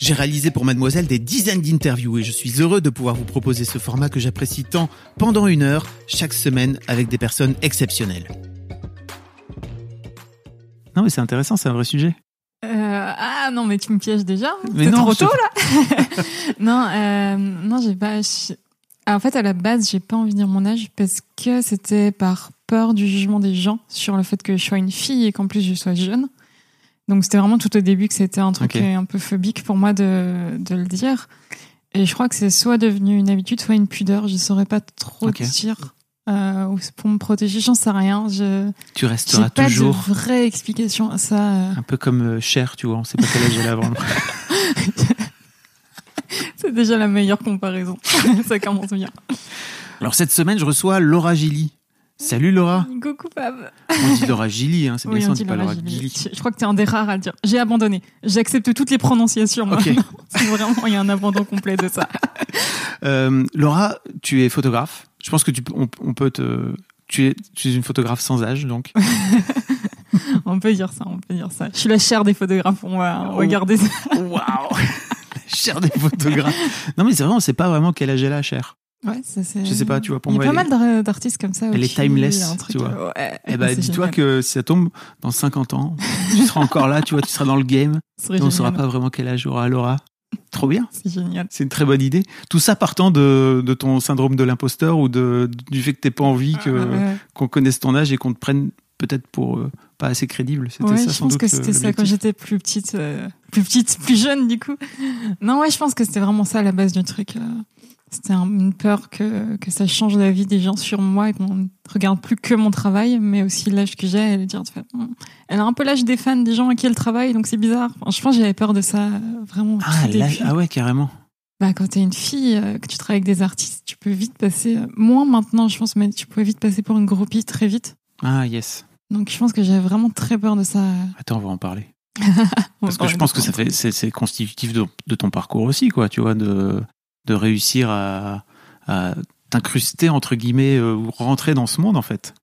J'ai réalisé pour Mademoiselle des dizaines d'interviews et je suis heureux de pouvoir vous proposer ce format que j'apprécie tant pendant une heure chaque semaine avec des personnes exceptionnelles. Non mais c'est intéressant, c'est un vrai sujet. Euh, ah non, mais tu me pièges déjà. Mais C'est non, trop te- tôt là. non, euh, non, j'ai pas. Ah, En fait, à la base, j'ai pas envie de dire mon âge parce que c'était par peur du jugement des gens sur le fait que je sois une fille et qu'en plus je sois jeune. Donc c'était vraiment tout au début que c'était un truc un peu phobique pour moi de, de le dire. Et je crois que c'est soit devenu une habitude, soit une pudeur. Je saurais pas trop Ok. dire. Euh, pour me protéger, j'en sais rien. Je Tu resteras pas toujours de vraie explication à ça. euh. un peu comme euh, Cher, tu vois, on sait pas quel âge elle a vraiment. C'est déjà la meilleure comparaison. ça commence bien. Alors cette semaine, je reçois Laura Gilly. Salut Laura. Coucou Fab. On dit Laura Gilly, hein, c'est bien Oui, ça, on dit pas Laura Gilly. Gilly. Je crois que t'es un des rares à le dire. J'ai abandonné. J'accepte toutes les prononciations. Ok. maintenant. C'est vraiment, il y a un abandon complet de ça. Euh, Laura, tu es photographe. Je pense que tu, on, on peut te, tu es, tu es une photographe sans âge, donc. On peut dire ça, on peut dire ça. Je suis la chair des photographes. On va Oh. regarder ça. Waouh Cher des photographes. Non mais c'est vraiment, on sait pas vraiment quel âge elle a, Cher. Ouais, ça, c'est... Je sais pas, tu vois, pour Il y moi, a pas mal d'ar- d'artistes comme ça. elle est timeless, tu vois. euh, Ouais, Eh ben, dis-toi que si ça tombe dans 50 ans, tu seras encore là, tu vois, tu seras dans le game. Et on ne saura pas vraiment quel âge aura Laura. Trop bien. C'est génial. C'est une très bonne idée. Tout ça partant de, de ton syndrome de l'imposteur ou de, du fait que t'aies pas envie que, Ah, ouais. qu'on connaisse ton âge et qu'on te prenne peut-être pour euh, pas assez crédible. C'était Ouais, ça je sans pense doute que c'était ça quand j'étais plus petite, euh, plus petite, plus jeune du coup. Non, ouais, je pense que c'était vraiment ça la base du truc. euh. C'était un- une peur que, que ça change la vie des gens sur moi et qu'on ne regarde plus que mon travail, mais aussi l'âge que j'ai. Elle, dire, Hum, elle a un peu l'âge des fans, des gens à qui elle travaille, donc c'est bizarre. Enfin, je pense que j'avais peur de ça euh, vraiment. Ah, ah ouais, carrément. Bah, quand t'es une fille, euh, que tu travailles avec des artistes, tu peux vite passer, euh, moins maintenant, je pense, mais tu pouvais vite passer pour une groupie très vite. Ah, yes. Donc je pense que j'avais vraiment très peur de ça. Attends, on va en parler. Parce que je pense que ça fait, c'est, c'est constitutif de, de ton parcours aussi, quoi, tu vois, de, de réussir à, à t'incruster, entre guillemets, euh, ou rentrer dans ce monde, en fait.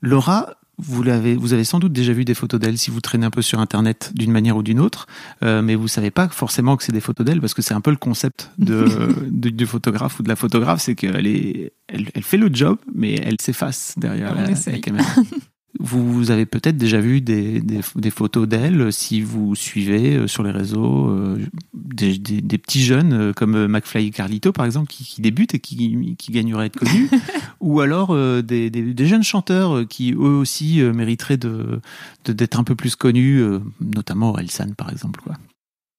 Laura, vous l'avez, vous avez sans doute déjà vu des photos d'elle si vous traînez un peu sur Internet d'une manière ou d'une autre, euh, mais vous savez pas forcément que c'est des photos d'elle parce que c'est un peu le concept de, de- du photographe ou de la photographe, c'est qu'elle est, elle, elle fait le job, mais elle s'efface derrière la, caméra. Vous avez peut-être déjà vu des, des, des photos d'elle si vous suivez euh, sur les réseaux euh, des, petits jeunes euh, comme euh, McFly et Carlito par exemple qui, qui débutent et qui, qui gagneraient à être connus ou alors euh, des, jeunes chanteurs euh, qui eux aussi euh, mériteraient de d'être un peu plus connus euh, notamment Orelsan par exemple quoi.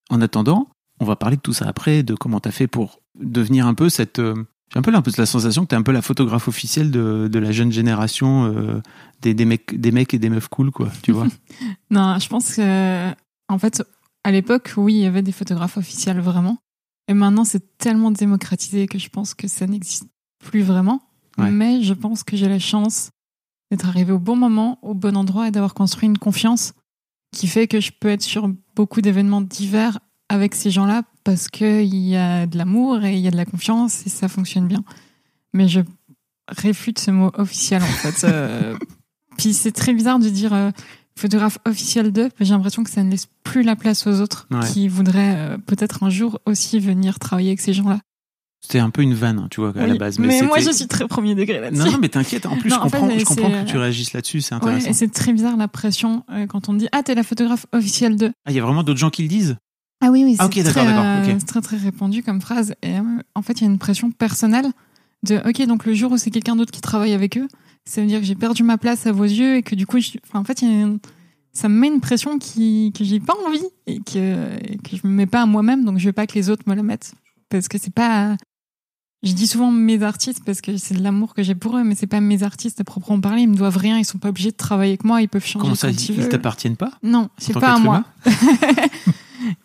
En attendant, on va parler de tout ça après de comment tu as fait pour devenir un peu cette euh, j'ai un peu la, sensation que tu es un peu la photographe officielle de, de la jeune génération euh, des, des, mecs, des mecs et des meufs cool, quoi, tu vois. Non, je pense que, en fait, à l'époque, oui, il y avait des photographes officiels vraiment. Et maintenant, c'est tellement démocratisé que je pense que ça n'existe plus vraiment. Ouais. Mais je pense que j'ai la chance d'être arrivé au bon moment, au bon endroit et d'avoir construit une confiance qui fait que je peux être sur beaucoup d'événements divers avec ces gens-là parce qu'il y a de l'amour et il y a de la confiance et ça fonctionne bien. Mais je réfute ce mot officiel en fait. Euh, Puis c'est très bizarre de dire euh, photographe officiel de, j'ai l'impression que ça ne laisse plus la place aux autres Ouais. qui voudraient euh, peut-être un jour aussi venir travailler avec ces gens-là. C'était un peu une vanne, hein, tu vois, à la base. mais moi, je suis très premier degré là-dessus. Non, non, mais t'inquiète. En plus, Non, je en fait, comprends, je c'est- comprends que tu réagisses là-dessus. C'est Ouais, intéressant. et c'est très bizarre la pression quand on dit Ah, t'es la photographe officielle de. Ah, il y a vraiment d'autres gens qui le disent? Ah oui, oui, Ah, c'est très, d'accord, d'accord, euh, très, très répandu comme phrase. Et euh, en fait, il y a une pression personnelle De, ok, donc le jour où c'est quelqu'un d'autre qui travaille avec eux, ça veut dire que j'ai perdu ma place à vos yeux et que du coup, je- enfin, en fait, il y a une- ça me met une pression qui, que j'ai pas envie et que, et que je me mets pas à moi-même, donc je veux pas que les autres me la mettent. Parce que c'est pas. Je dis souvent mes artistes parce que c'est de l'amour que j'ai pour eux, mais c'est pas mes artistes à proprement parler. Ils me doivent rien, ils sont pas obligés de travailler avec moi, ils peuvent changer Comment ça, ils t'appartiennent pas Non, c'est pas à moi.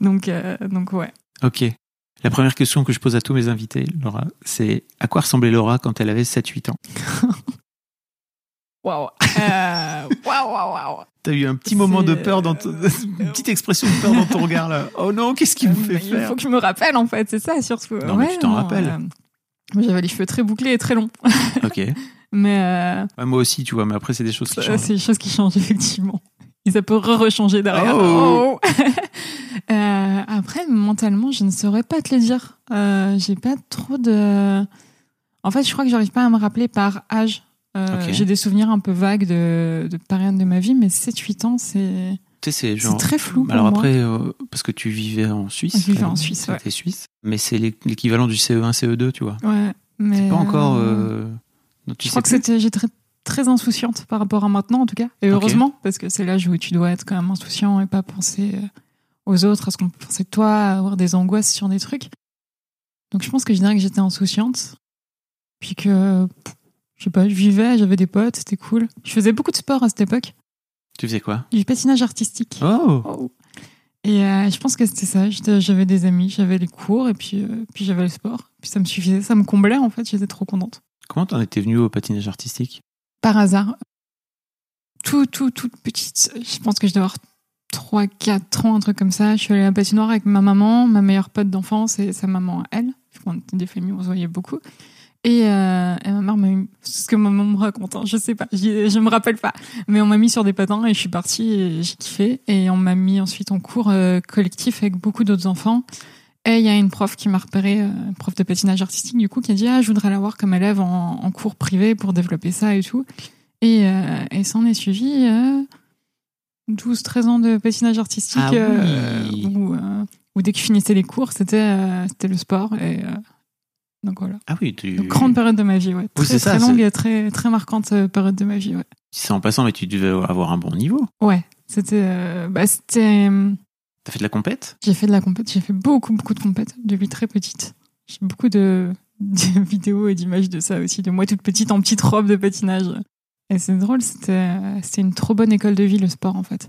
donc, euh, donc ouais. Ok. La première question que je pose à tous mes invités, Laura, c'est à quoi ressemblait Laura quand elle avait 7-8 ans? Waouh. Euh, Waouh, waouh, waouh. T'as eu un petit moment de peur dans ton... une petite expression de peur dans ton regard là. Oh non, qu'est-ce qu'il vous fait Mais Il faire? faut que je me rappelle, en fait, c'est ça, surtout. Non, mais tu t'en rappelles. euh, moi, J'avais les cheveux très bouclés et très longs. Ok. Ouais, Mais euh, moi aussi, tu vois, mais après c'est des choses qui euh, changent. c'est des choses qui changent, effectivement. Et ça peut re-rechanger derrière. Oh. Oh. Euh, après, mentalement, je ne saurais pas te le dire. Euh, J'ai pas trop de. En fait, je crois que j'arrive pas à me rappeler par âge. Euh. J'ai des souvenirs un peu vagues de, de périodes de ma vie, mais 7-8 ans, c'est Tu sais, c'est genre. très flou. Pour Alors moi. après, euh, parce que tu vivais en Suisse. Je vivais en Suisse, ouais. Suisse. Mais c'est l'é- l'équivalent du CE1, CE2, tu vois. Ouais, mais. C'est pas encore. euh, non, tu je crois que c'était j'étais très, insouciante par rapport à maintenant en tout cas. Et heureusement parce que c'est l'âge où tu dois être quand même insouciant et pas penser euh, aux autres à ce qu'on peut penser de toi avoir des angoisses sur des trucs. Donc je pense que je dirais que j'étais insouciante. Puis que je sais pas je vivais j'avais des potes c'était cool. Je faisais beaucoup de sport à cette époque. Tu faisais quoi? Du patinage artistique. Oh. Oh. et euh, je pense que c'était ça. J'avais des amis j'avais les cours et puis euh, puis j'avais le sport. Puis ça me suffisait ça me comblait en fait. J'étais trop contente. Comment t'en étais venu au patinage artistique? Par hasard. Tout, tout, toute petite. Je pense que je dois avoir 3, 4 ans, un truc comme ça. Je suis allée à la patinoire avec ma maman, ma meilleure pote d'enfance et sa maman elle. On était des familles on se voyait beaucoup. Et, euh, et ma mère m'a mis, ce que ma maman me raconte, hein, je sais pas, je me rappelle pas. Mais on m'a mis sur des patins et je suis partie et j'ai kiffé. Et on m'a mis ensuite en cours euh, collectif avec beaucoup d'autres enfants. Et il y a une prof qui m'a repéré, euh, une prof de patinage artistique du coup, qui a dit ah je voudrais l'avoir comme élève en, en cours privé pour développer ça et tout. Et, euh, et s'en est suivi euh, 12-13 ans de patinage artistique Ah oui. euh, où, où dès que je finissais les cours, c'était c'était le sport. Et, donc voilà. Ah oui, tu. Une grande période de ma vie, ouais. Très, ça, très longue et très, très marquante période de ma vie, ouais. C'est en passant, mais tu devais avoir un bon niveau. Ouais, c'était. euh, bah, c'était. euh, T'as fait de la compète? J'ai fait de la compète, j'ai fait beaucoup, beaucoup de compète depuis très petite. J'ai beaucoup de, de vidéos et d'images de ça aussi, de moi toute petite en petite robe de patinage. Et c'est drôle, c'était c'était une trop bonne école de vie, le sport, en fait.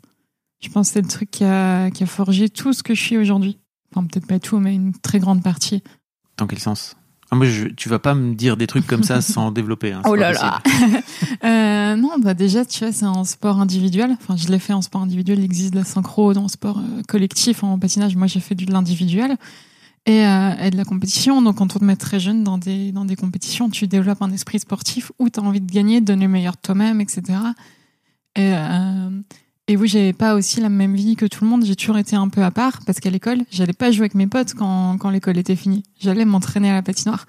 Je pense que c'est le truc qui a, qui a forgé tout ce que je suis aujourd'hui. Enfin, peut-être pas tout, mais une très grande partie. Dans quel sens? Ah, moi, je, tu vas pas me dire des trucs comme ça sans développer. hein, Oh là là Euh, Non, bah déjà, tu vois, c'est un sport individuel. Enfin, je l'ai fait en sport individuel. Il existe de la synchro dans le sport euh, collectif en patinage. Moi, j'ai fait du de l'individuel et, euh, et de la compétition. Donc, quand on te met très jeune dans des, dans des compétitions, tu développes un esprit sportif où tu as envie de gagner, de donner le meilleur de toi-même, etc. Et, euh, et oui, j'avais pas aussi la même vie que tout le monde. J'ai toujours été un peu à part parce qu'à l'école, j'allais pas jouer avec mes potes quand, quand l'école était finie. J'allais m'entraîner à la patinoire.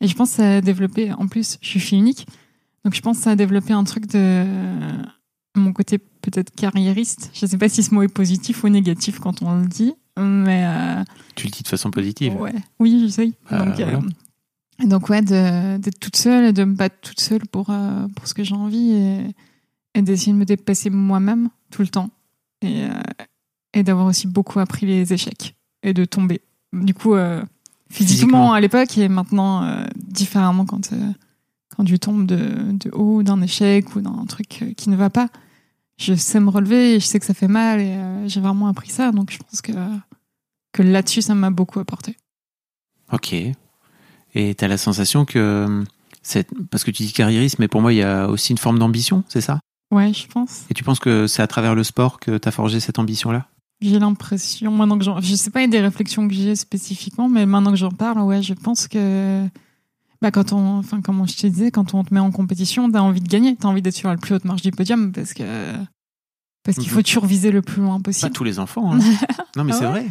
Et je pense que ça a développé, en plus, je suis fille unique. Donc je pense que ça a développé un truc de mon côté peut-être carriériste. Je sais pas si ce mot est positif ou négatif quand on le dit, mais euh, Tu le dis de façon positive. ouais, oui, j'essaye. Bah, donc, voilà. euh, donc ouais, d'être toute seule et de me battre toute seule pour euh, pour ce que j'ai envie et, et d'essayer de me dépasser moi-même tout le temps et euh, et d'avoir aussi beaucoup appris les échecs et de tomber. Du coup, euh, physiquement, Physiquement. à l'époque et maintenant euh, différemment quand quand tu tombes de, de haut d'un échec ou d'un truc qui ne va pas. Je sais me relever et je sais que ça fait mal et j'ai vraiment appris ça. Donc je pense que, que là-dessus, ça m'a beaucoup apporté. Ok. Et t'as la sensation que parce que tu dis carriériste, mais pour moi il y a aussi une forme d'ambition, c'est ça? Ouais, je pense. Et tu penses que c'est à travers le sport que t'as forgé cette ambition-là? J'ai l'impression, maintenant que j'en. Je sais pas, il y a des réflexions que j'ai spécifiquement, mais maintenant que j'en parle, ouais, je pense que. Bah, quand on. Enfin, comme je te disais, quand on te met en compétition, t'as envie de gagner, t'as envie d'être sur la plus haute marche du podium parce que. Parce qu'il Mhm. faut toujours viser le plus loin Pas possible. tous les enfants. hein. non, mais Ah c'est ouais vrai.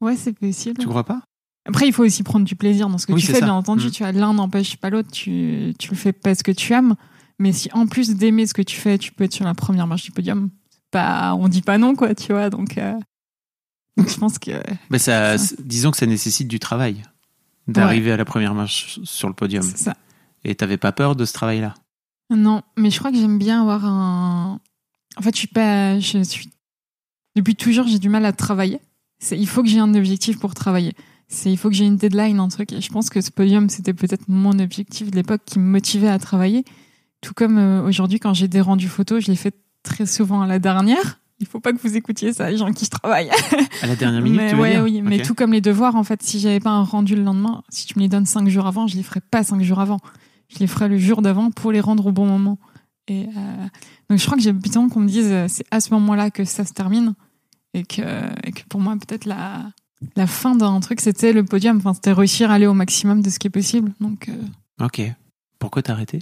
Ouais, c'est possible. Tu crois pas? Après, il faut aussi prendre du plaisir dans ce que Oui, tu fais, ça. bien entendu. Mm. Tu as l'un n'empêche pas l'autre. Tu, tu le fais parce que tu aimes. Mais si en plus d'aimer ce que tu fais, tu peux être sur la première marche du podium, pas, on dit pas non, quoi, tu vois. Donc, euh, donc je pense que ça, Ça. Disons que ça nécessite du travail d'arriver à la première marche sur le podium. c'est ça. Et t'avais pas peur de ce travail-là? Non, mais je crois que j'aime bien avoir un. En fait, je suis pas. Je suis. Depuis toujours, j'ai du mal à travailler. C'est... Il faut que j'ai un objectif pour travailler. C'est... Il faut que j'ai une deadline, un truc. Et je pense que ce podium, c'était peut-être mon objectif de l'époque qui me motivait à travailler. Tout comme euh, aujourd'hui, quand j'ai des rendus photos, je les fais très souvent à la dernière. Il faut pas que vous écoutiez ça, les gens qui travaillent. À la dernière minute, mais tu ouais, oui, mais tout comme les devoirs, en fait, si j'avais pas un rendu le lendemain, si tu me les donnes cinq jours avant, je les ferais pas cinq jours avant. Je les ferais le jour d'avant pour les rendre au bon moment. Et euh, donc je crois que j'ai besoin qu'on me dise euh, c'est à ce moment-là que ça se termine et que, et que pour moi peut-être la la fin d'un truc c'était le podium. Enfin c'était réussir à aller au maximum de ce qui est possible. Donc euh, Ok. Pourquoi t'as arrêté?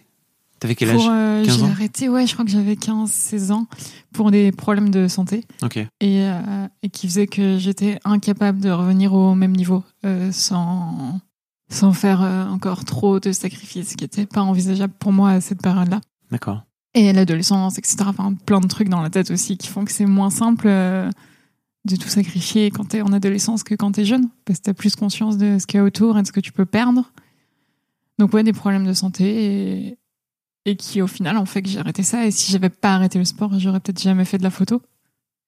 T'avais quel pour, âge? euh, 15 j'ai arrêté ouais je crois que j'avais 15-16 ans pour des problèmes de santé. Ok. et, euh, et qui faisait que j'étais incapable de revenir au même niveau euh, sans, sans faire encore trop de sacrifices, ce qui n'était pas envisageable pour moi à cette période-là. D'accord. Et l'adolescence, etc. Enfin, plein de trucs dans la tête aussi qui font que c'est moins simple de tout sacrifier quand t'es en adolescence que quand t'es jeune, parce que t'as plus conscience de ce qu'il y a autour et de ce que tu peux perdre. Donc ouais, des problèmes de santé et, et qui au final ont fait que j'ai arrêté ça. Et si j'avais pas arrêté le sport, j'aurais peut-être jamais fait de la photo.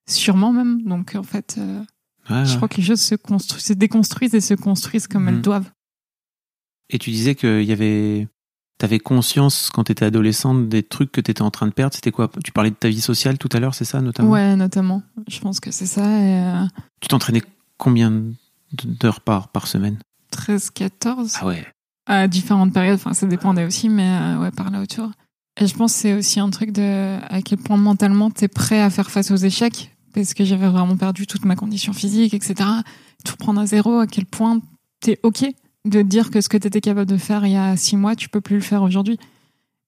Sûrement même. Donc en fait, euh, Ouais, je ouais. crois que les choses se, construisent, se déconstruisent et se construisent comme elles doivent. Et tu disais qu'il y avait. T'avais conscience quand t'étais adolescente des trucs que t'étais en train de perdre. C'était quoi? Tu parlais de ta vie sociale tout à l'heure, c'est ça notamment? Ouais, notamment. Je pense que c'est ça. Et, euh, Tu t'entraînais combien d'heures par, par semaine? 13, 14. Ah ouais. À différentes périodes, enfin ça dépendait aussi, mais euh, ouais, par là autour. Et je pense que c'est aussi un truc de à quel point mentalement t'es prêt à faire face aux échecs, parce que j'avais vraiment perdu toute ma condition physique, etc. Tout reprendre à zéro, à quel point t'es ok de dire que ce que t'étais capable de faire il y a six mois, tu peux plus le faire aujourd'hui.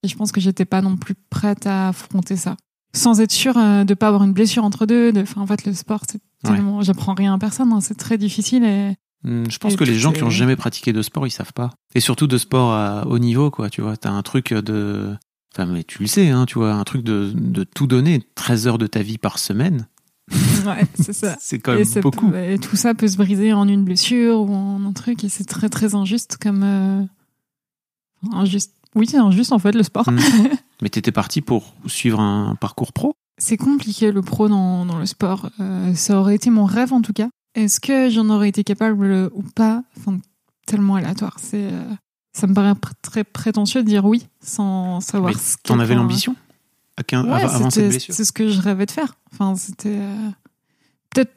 Et je pense que j'étais pas non plus prête à affronter ça. Sans être sûre euh, de pas avoir une blessure entre deux. De... Enfin, en fait, le sport, c'est Ouais. tellement... J'apprends rien à personne, hein, c'est très difficile et... Hmm, Je pense que les gens qui ont jamais pratiqué de sport, ils savent pas. Et surtout de sport à haut niveau, quoi. Tu vois, t'as un truc de. Enfin, mais tu le sais, hein, tu vois, un truc de, de tout donner, 13 heures de ta vie par semaine. Ouais, c'est ça. C'est quand même beaucoup. et tout ça peut se briser en une blessure ou en un truc, et c'est très très injuste comme. euh, Injuste. Oui, c'est injuste en fait le sport. Mm. Mais t'étais parti pour suivre un parcours pro? C'est compliqué le pro dans, dans le sport. Euh, ça aurait été mon rêve en tout cas. Est-ce que j'en aurais été capable ou pas? Enfin, tellement aléatoire. C'est. euh, Ça me paraît très prétentieux de dire oui sans savoir Mais ce T'en avais l'ambition? À 15 Ouais, avant- cette blessure? c'est ce que je rêvais de faire. Enfin, c'était euh, peut-être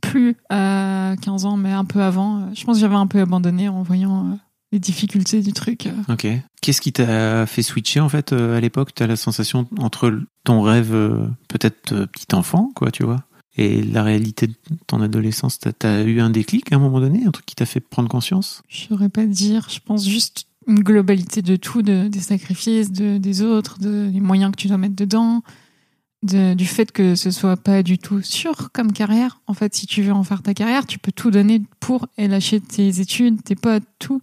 plus à 15 ans, mais un peu avant. Je pense que j'avais un peu abandonné en voyant euh, les difficultés du truc. Ok. Qu'est-ce qui t'a fait switcher en fait à l'époque? T'as la sensation entre ton rêve peut-être petit enfant, quoi, tu vois, et la réalité de ton adolescence. T'as as eu un déclic à un moment donné, un truc qui t'a fait prendre conscience? Je saurais pas dire. Je pense juste une globalité de tout, de, des sacrifices, de, des autres, de, des moyens que tu dois mettre dedans, de, du fait que ce soit pas du tout sûr comme carrière. En fait, si tu veux en faire ta carrière, tu peux tout donner pour et lâcher tes études, tes potes, tout,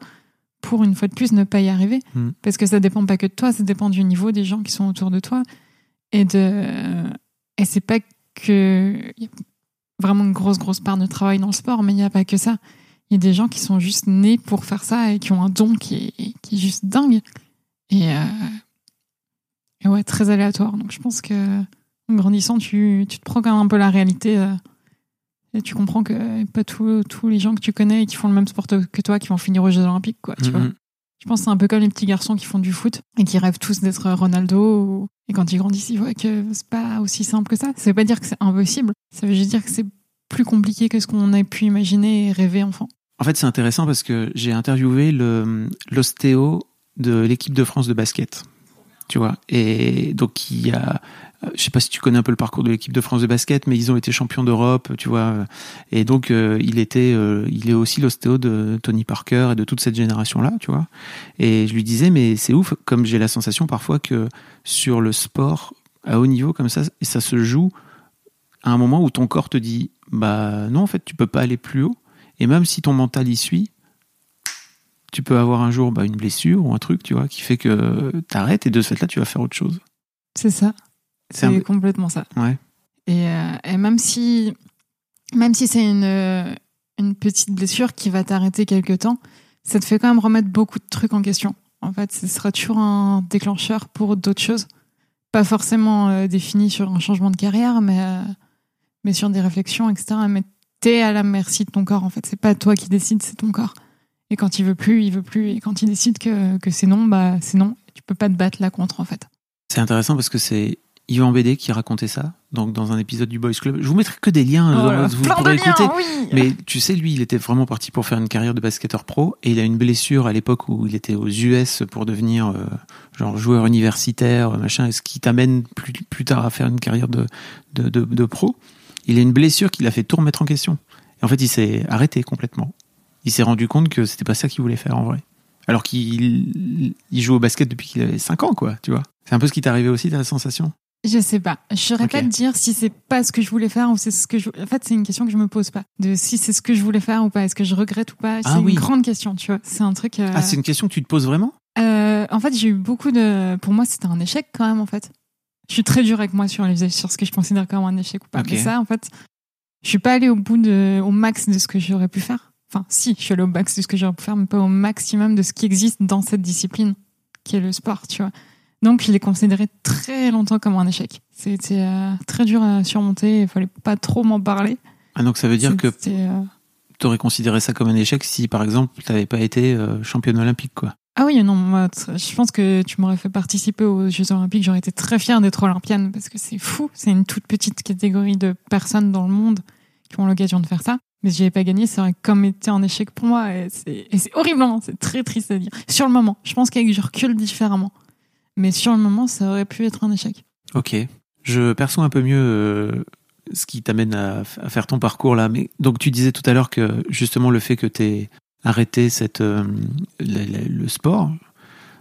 pour une fois de plus ne pas y arriver. Mm. Parce que ça dépend pas que de toi, ça dépend du niveau des gens qui sont autour de toi. Et de, et c'est pas que, y a vraiment une grosse, grosse part de travail dans le sport, mais il n'y a pas que ça. Il y a des gens qui sont juste nés pour faire ça et qui ont un don qui est, qui est juste dingue. Et, euh, et ouais, très aléatoire. Donc je pense que en grandissant, tu, tu te prends quand même un peu la réalité euh, et tu comprends que pas tous tous les gens que tu connais et qui font le même sport que toi qui vont finir aux Jeux Olympiques. Quoi, tu vois. Mhm. Je pense que c'est un peu comme les petits garçons qui font du foot et qui rêvent tous d'être Ronaldo. ou- Et quand ils grandissent, ils voient que c'est pas aussi simple que ça. Ça veut pas dire que c'est impossible. Ça veut juste dire que c'est plus compliqué que ce qu'on a pu imaginer et rêver enfant. En fait, c'est intéressant parce que j'ai interviewé l'ostéo de l'équipe de France de basket. Tu vois, et donc il y a, je sais pas si tu connais un peu le parcours de l'équipe de France de basket, mais ils ont été champions d'Europe, tu vois, et donc euh, il était, euh, il est aussi l'ostéo de Tony Parker et de toute cette génération-là, tu vois. Et je lui disais, mais c'est ouf, comme j'ai la sensation parfois que sur le sport à haut niveau comme ça, ça se joue à un moment où ton corps te dit, bah non, en fait, tu peux pas aller plus haut. Et même si ton mental y suit, tu peux avoir un jour bah, une blessure ou un truc, tu vois, qui fait que t'arrêtes et de ce fait-là, tu vas faire autre chose. C'est ça. C'est un- complètement ça. Ouais. Et, euh, et même si, même si c'est une, une petite blessure qui va t'arrêter quelque temps, ça te fait quand même remettre beaucoup de trucs en question. En fait, ce sera toujours un déclencheur pour d'autres choses. Pas forcément euh, défini sur un changement de carrière, mais, euh, mais sur des réflexions, etc. Mais t'es à la merci de ton corps, en fait. C'est pas toi qui décides, c'est ton corps. Et quand il veut plus, il veut plus. Et quand il décide que, que c'est non, bah c'est non. Tu peux pas te battre là contre, en fait. C'est intéressant parce que c'est Yvan BD qui racontait ça donc dans un épisode du Boys Club. Je vous mettrai que des liens, Oh euh, là vous plein de pourrez liens, écouter. oui. Mais tu sais, lui, il était vraiment parti pour faire une carrière de basketteur pro et il a une blessure à l'époque où il était aux US pour devenir euh, genre joueur universitaire, machin, ce qui t'amène plus, plus tard à faire une carrière de, de, de, de pro. Il a une blessure qui l'a fait tout remettre en question. Et en fait, il s'est arrêté complètement. Il s'est rendu compte que c'était pas ça qu'il voulait faire en vrai. Alors qu'il il joue au basket depuis qu'il avait 5 ans, quoi, tu vois. C'est un peu ce qui t'est arrivé aussi, ta sensation? Je sais pas. Je saurais Ok. pas te dire si c'est pas ce que je voulais faire ou c'est ce que je. En fait, c'est une question que je me pose pas. De si c'est ce que je voulais faire ou pas. Est-ce que je regrette ou pas? C'est Ah oui. une grande question, tu vois. C'est un truc. euh, Ah, c'est une question que tu te poses vraiment? Euh, en fait, j'ai eu beaucoup de. Pour moi, c'était un échec quand même, en fait. Je suis très dure avec moi sur, les... sur ce que je considère comme un échec ou pas. Ok. Mais ça, en fait, je suis pas allée au bout de, au max de ce que j'aurais pu faire. Enfin, si, je suis allée au max de ce que j'aurais pu faire, mais pas au maximum de ce qui existe dans cette discipline, qui est le sport, tu vois. Donc, je l'ai considéré très longtemps comme un échec. C'était euh, très dur à surmonter. Il fallait pas trop m'en parler. Ah, donc ça veut dire que C'était, euh, tu aurais considéré ça comme un échec si, par exemple, tu n'avais pas été euh, championne olympique, quoi? Ah oui, non, moi, je pense que tu m'aurais fait participer aux Jeux Olympiques. J'aurais été très fière d'être olympienne parce que c'est fou. C'est une toute petite catégorie de personnes dans le monde qui ont l'occasion de faire ça. Mais si j'avais pas gagné, ça aurait comme été un échec pour moi. Et c'est et c'est horrible, hein. c'est très triste à dire. Sur le moment, je pense qu'avec je recule différemment. Mais sur le moment, ça aurait pu être un échec. Ok. Je perçois un peu mieux euh, ce qui t'amène à, à faire ton parcours là. Mais donc tu disais tout à l'heure que justement le fait que tu arrêté cette, euh, le, le- le sport,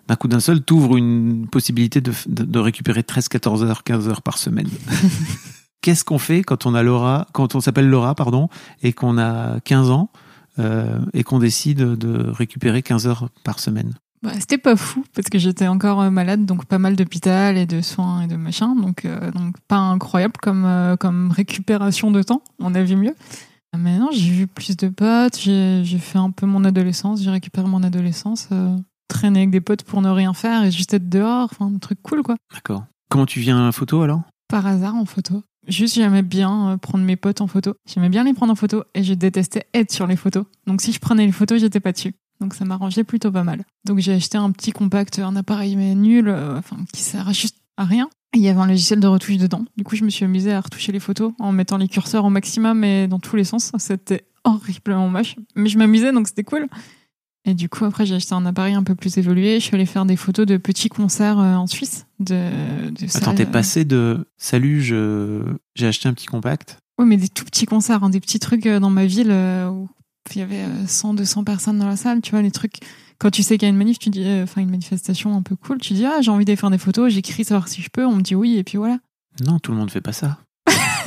d'un coup d'un seul, t'ouvre une possibilité de, de récupérer 13, 14 heures, 15 heures par semaine. Qu'est-ce qu'on fait quand on a Laura, quand on s'appelle Laura, pardon, et qu'on a 15 ans euh, et qu'on décide de récupérer 15 heures par semaine? Bah, c'était pas fou parce que j'étais encore euh, malade, donc pas mal d'hôpital et de soins et de machin, donc euh, donc pas incroyable comme euh, comme récupération de temps. On a vu mieux. Mais non, j'ai vu plus de potes, j'ai fait un peu mon adolescence, j'ai récupéré mon adolescence, euh, traîner avec des potes pour ne rien faire et juste être dehors, enfin un truc cool quoi. D'accord. Comment tu viens à la photo alors? Par hasard en photo. Juste j'aimais bien prendre mes potes en photo. J'aimais bien les prendre en photo et je détestais être sur les photos. Donc si je prenais les photos, j'étais pas dessus. Donc ça m'arrangeait plutôt pas mal. Donc j'ai acheté un petit compact, un appareil mais nul, euh, enfin qui sert à juste à rien. Et il y avait un logiciel de retouche dedans. Du coup je me suis amusée à retoucher les photos en mettant les curseurs au maximum et dans tous les sens. C'était horriblement moche, mais je m'amusais donc c'était cool. Et du coup après j'ai acheté un appareil un peu plus évolué. Je suis allée faire des photos de petits concerts euh, en Suisse. De, de Attends, t'es passé de salut, je j'ai acheté un petit compact. Oui, mais des tout petits concerts, hein, des petits trucs euh, dans ma ville euh, où il y avait euh, 100, 200 personnes dans la salle, tu vois, les trucs. Quand tu sais qu'il y a une manif, tu dis, euh, enfin, une manifestation un peu cool, tu dis, ah, j'ai envie d'aller faire des photos, j'écris savoir si je peux, on me dit oui, et puis voilà. Non, tout le monde fait pas ça.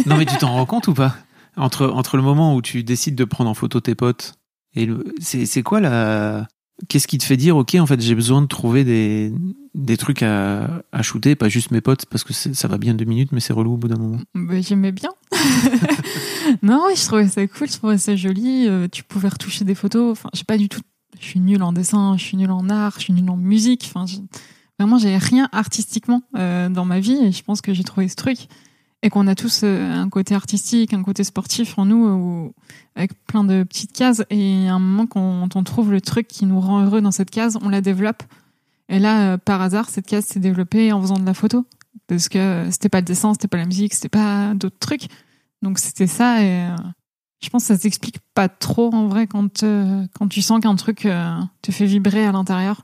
non, mais tu t'en rends compte ou pas? Entre, entre le moment où tu décides de prendre en photo tes potes et c'est quoi la. Qu'est-ce qui te fait dire, ok, en fait, j'ai besoin de trouver des, des trucs à, à shooter, pas juste mes potes, parce que ça va bien deux minutes, mais c'est relou au bout d'un moment. Bah, J'aimais bien. non, ouais, je trouvais ça cool, je trouvais ça joli, euh, tu pouvais retoucher des photos, enfin, j'ai pas du tout. Je suis nulle en dessin, je suis nulle en art, je suis nulle en musique, enfin, vraiment, j'ai rien artistiquement euh, dans ma vie, et je pense que j'ai trouvé ce truc. Et qu'on a tous euh, un côté artistique, un côté sportif en nous, où- avec plein de petites cases. Et à un moment, quand on trouve le truc qui nous rend heureux dans cette case, on la développe. Et là, euh, par hasard, cette case s'est développée en faisant de la photo. Parce que c'était pas le dessin, c'était pas la musique, c'était pas d'autres trucs. Donc c'était ça. Et euh, je pense que ça s'explique pas trop en vrai quand, euh, quand tu sens qu'un truc euh, te fait vibrer à l'intérieur.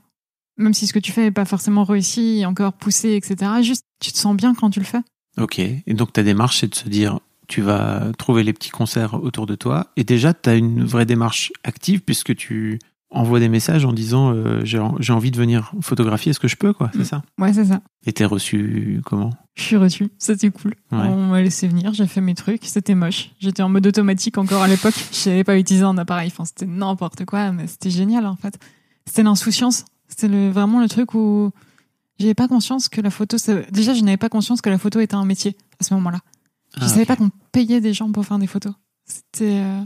Même si ce que tu fais n'est pas forcément réussi, encore poussé, etc. Juste, tu te sens bien quand tu le fais. Ok. Et donc ta démarche, c'est de se dire, tu vas trouver les petits concerts autour de toi. Et déjà, tu as une vraie démarche active puisque tu envoies des messages en disant, euh, j'ai envie de venir photographier, est-ce que je peux, quoi C'est Mm. ça? Ouais, c'est ça. Et t'es reçu comment? Je suis reçue, c'était cool. Ouais. On m'a laissé venir, j'ai fait mes trucs, c'était moche. J'étais en mode automatique encore à l'époque, je savais pas utiliser un appareil, enfin c'était n'importe quoi, mais c'était génial en fait. C'était l'insouciance, c'était le, vraiment le truc où j'avais pas conscience que la photo, déjà je n'avais pas conscience que la photo était un métier à ce moment-là. Je Ah, savais pas qu'on payait des gens pour faire des photos. C'était euh,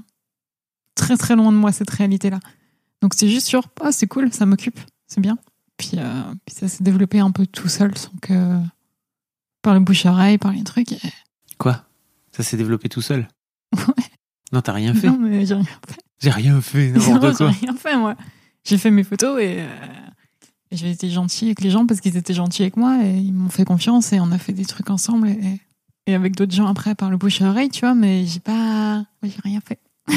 très très loin de moi cette réalité-là. Donc c'est juste sur, ah c'est cool, ça m'occupe, c'est bien. Puis, euh, puis ça s'est développé un peu tout seul, sans que. par le bouche-oreille, par les trucs. et- Quoi? Ça s'est développé tout seul? Ouais. Non, t'as rien fait? Non, mais j'ai rien fait. J'ai rien fait, Non, n'importe j'ai quoi. rien fait, moi. J'ai fait mes photos et, euh, et j'ai été gentille avec les gens parce qu'ils étaient gentils avec moi et ils m'ont fait confiance et on a fait des trucs ensemble et, et avec d'autres gens après par le bouche à oreille, tu vois, mais j'ai pas. j'ai rien fait.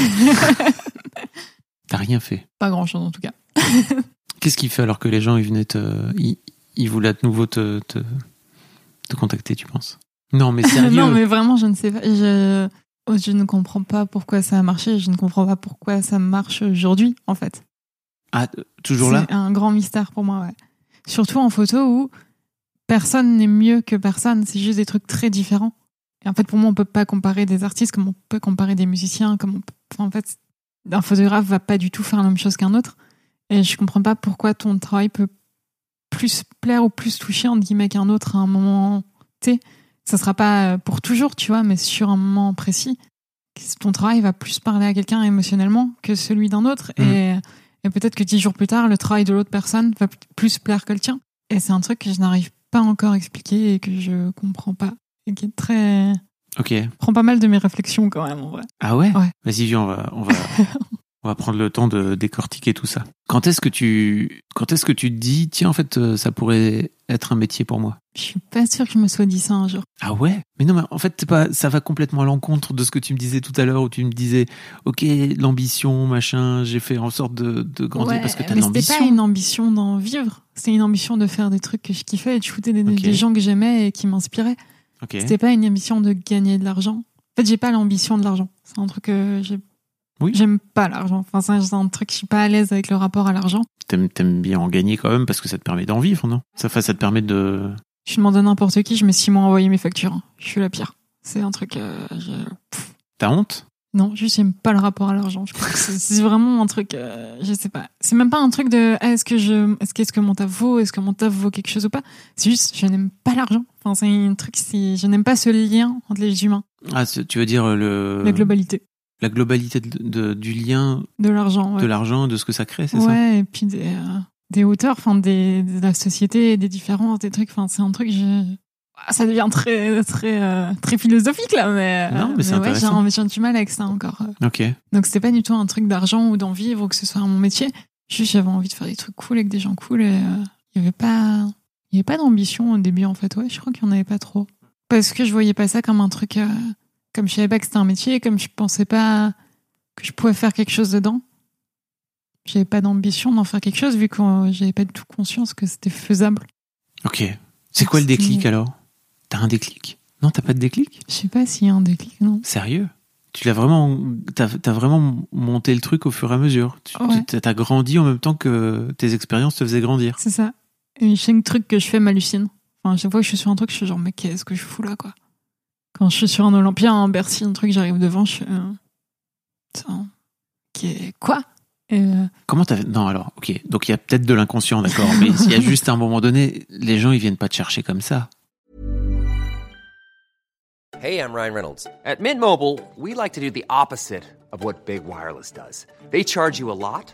T'as rien fait. pas grand chose en tout cas. Qu'est-ce qu'il fait alors que les gens ils venaient te. Ils, ils voulaient à nouveau te, te, te contacter, tu penses? Non, mais sérieux. non, mais vraiment, je ne sais pas. Je, oh, je ne comprends pas pourquoi ça a marché. Je ne comprends pas pourquoi ça marche aujourd'hui, en fait. Ah, toujours là C'est un grand mystère pour moi, ouais. Surtout en photo où personne n'est mieux que personne. C'est juste des trucs très différents. Et en fait, pour moi, on peut pas comparer des artistes comme on peut comparer des musiciens. Comme on peut- enfin, en fait, un photographe va pas du tout faire la même chose qu'un autre. Et je comprends pas pourquoi ton travail peut plus plaire ou plus toucher entre guillemets qu'un autre à un moment T. Ça sera pas pour toujours, tu vois, mais sur un moment précis. Ton travail va plus parler à quelqu'un émotionnellement que celui d'un autre. Mhm. Et, et peut-être que dix jours plus tard, le travail de l'autre personne va plus plaire que le tien. Et c'est un truc que je n'arrive pas encore à expliquer et que je comprends pas. Et qui est très. Ok. prend pas mal de mes réflexions quand même, en vrai. Ah ouais, Ouais. Vas-y, viens, on va, on va, on va prendre le temps de décortiquer tout ça. Quand est-ce que tu, quand est-ce que tu te dis, tiens, en fait, euh, ça pourrait être un métier pour moi? Je suis pas sûre que je me sois dit ça un jour. Ah ouais? Mais non, mais en fait, pas, ça va complètement à l'encontre de ce que tu me disais tout à l'heure, où tu me disais, ok, l'ambition, machin, j'ai fait en sorte de, de grandir parce que t'as de mais c'était l'ambition. pas une ambition d'en vivre. C'était une ambition de faire des trucs que je kiffais et de shooter des, gens que j'aimais et qui m'inspiraient. Ok. C'était pas une ambition de gagner de l'argent. En fait, j'ai pas l'ambition de l'argent. C'est un truc que j'ai. Oui. J'aime pas l'argent. Enfin, c'est un truc, je suis pas à l'aise avec le rapport à l'argent. T'aimes, t'aimes bien en gagner quand même parce que ça te permet d'en vivre, non? Ça, ça te permet de. Je demande à n'importe qui, je mets six mois à envoyer mes factures. hein. Je suis la pire. C'est un truc. euh, je- T'as honte? Non, juste j'aime pas le rapport à l'argent. Je crois que c'est vraiment un truc, euh, je sais pas. C'est même pas un truc de ah, est-ce que je, est-ce qu'est-ce que mon taf vaut, est-ce que mon taf vaut quelque chose ou pas? C'est juste je n'aime pas l'argent. Enfin c'est un truc, c'est je n'aime pas ce lien entre les humains, Ah, tu veux dire le. la globalité la globalité de- de- du lien, de l'argent. Ouais. de l'argent, de ce que ça crée, c'est ça Ouais, et puis des, euh, des hauteurs, enfin des, de la société, des différences, des trucs. Enfin c'est un truc, je... Ah, ça devient très très euh, très philosophique là, mais euh, Non, mais c'est ouais, j'ai intéressant. j'ai du mal avec ça encore. Ok. Donc c'était pas du tout un truc d'argent ou d'en vivre ou que ce soit mon métier. Juste j'avais envie de faire des trucs cool avec des gens cool et euh, il y avait pas il y avait pas d'ambition au début en fait. Ouais, je crois qu'il y en avait pas trop parce que je voyais pas ça comme un truc euh, comme je savais pas que c'était un métier, comme je pensais pas que je pouvais faire quelque chose dedans. J'avais pas d'ambition d'en faire quelque chose vu que euh, j'avais pas du tout conscience que c'était faisable. Ok. C'est quoi le déclic alors? T'as un déclic? Non, t'as pas de déclic? Je sais pas s'il y a un déclic, non. Sérieux? Tu l'as vraiment, t'as as vraiment monté le truc au fur et à mesure. Tu Ouais. t'as grandi en même temps que tes expériences te faisaient grandir. C'est ça. Et chaque truc que je fais m'hallucine. Enfin, chaque fois que je suis sur un truc, je suis genre, mais qu'est-ce que je fous là, quoi? Quand je suis sur un Olympia, un Bercy, un truc, j'arrive devant, je suis. euh, Putain, qu'est- quoi? Euh, Comment t'as Non, alors, ok. Donc il y a peut-être de l'inconscient, d'accord. mais il y a juste à un moment donné, les gens ils viennent pas te chercher comme ça. Hey, I'm Ryan Reynolds. At Mint Mobile, we like to do the opposite of what Big Wireless does. They charge you a lot,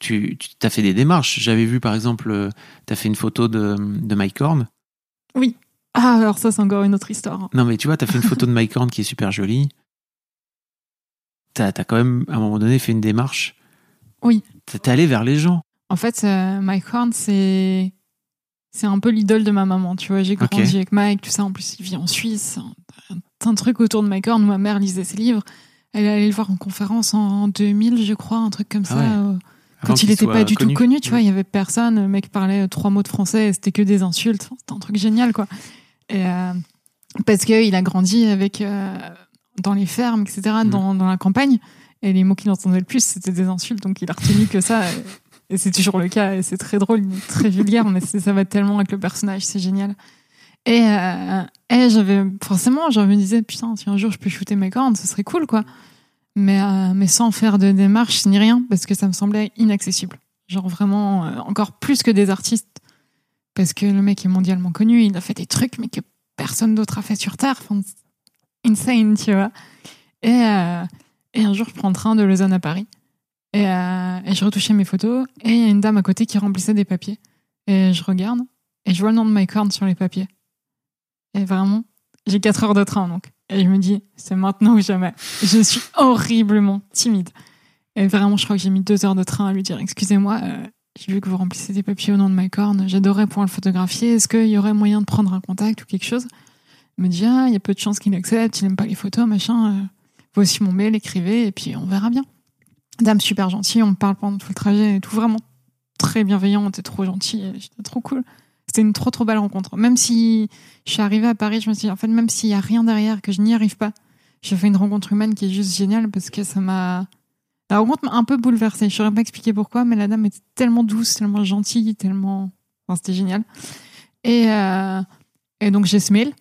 Tu, tu as fait des démarches. J'avais vu par exemple, euh, t'as fait une photo de, de Mike Horn. Oui. Ah, alors ça, c'est encore une autre histoire. Non, mais tu vois, t'as fait une photo de Mike Horn qui est super jolie. T'as as quand même, à un moment donné, fait une démarche. Oui. T'es t'es allé vers les gens. En fait, euh, Mike Horn, c'est. C'est un peu l'idole de ma maman, tu vois. J'ai grandi avec Mike, tout ça. En plus, il vit en Suisse. Un, truc autour de Mike Horn ma mère lisait ses livres. Elle est allée le voir en conférence en 2000, je crois, un truc comme Ah ça. ouais. euh, Quand il qu'il était soit pas du tout connu, tu vois, Mm. il y avait personne. Le mec parlait trois mots de français et c'était que des insultes. C'était un truc génial, quoi. Et, euh, parce qu'il a grandi avec euh, dans les fermes, etc., Mm. dans, dans la campagne. Et les mots qu'il entendait le plus, c'était des insultes. Donc il a retenu que ça. Et, c'est toujours le cas. Et c'est très drôle, très vulgaire, mais ça va tellement avec le personnage, c'est génial. Et, euh, et j'avais forcément, je me disais putain, si un jour je peux shooter mes cornes, ce serait cool quoi. Mais euh, mais sans faire de démarche ni rien parce que ça me semblait inaccessible. Genre vraiment euh, encore plus que des artistes parce que le mec est mondialement connu, il a fait des trucs mais que personne d'autre a fait sur terre. Insane, tu vois. Et euh, et un jour je prends le train de Lausanne à Paris et, et je retouchais mes photos et il y a une dame à côté qui remplissait des papiers et je regarde et je vois le nom de my corn sur les papiers. Et vraiment, j'ai 4 heures de train donc. Et je me dis, c'est maintenant ou jamais. Je suis horriblement timide. Et vraiment, je crois que j'ai mis 2 heures de train à lui dire, excusez-moi, euh, j'ai vu que vous remplissez des papiers au nom de my corn. J'adorais pouvoir le photographier. Est-ce qu'il y aurait moyen de prendre un contact ou quelque chose? Il me dit, ah, il y a peu de chances qu'il accepte, il n'aime pas les photos, machin. Euh, voici mon mail, écrivez, et puis on verra bien. Dame super gentille, on me parle pendant tout le trajet et tout, vraiment très bienveillante et trop gentille. et C'était trop cool. C'était une trop trop belle rencontre. Même si je suis arrivée à Paris, je me suis dit, en fait, même s'il y a rien derrière, que je n'y arrive pas, j'ai fait une rencontre humaine qui est juste géniale parce que ça m'a. La rencontre m'a un peu bouleversée. Je saurais pas expliquer pourquoi, mais la dame était tellement douce, tellement gentille, tellement. Enfin, c'était génial. Et, euh, et donc j'ai ce mail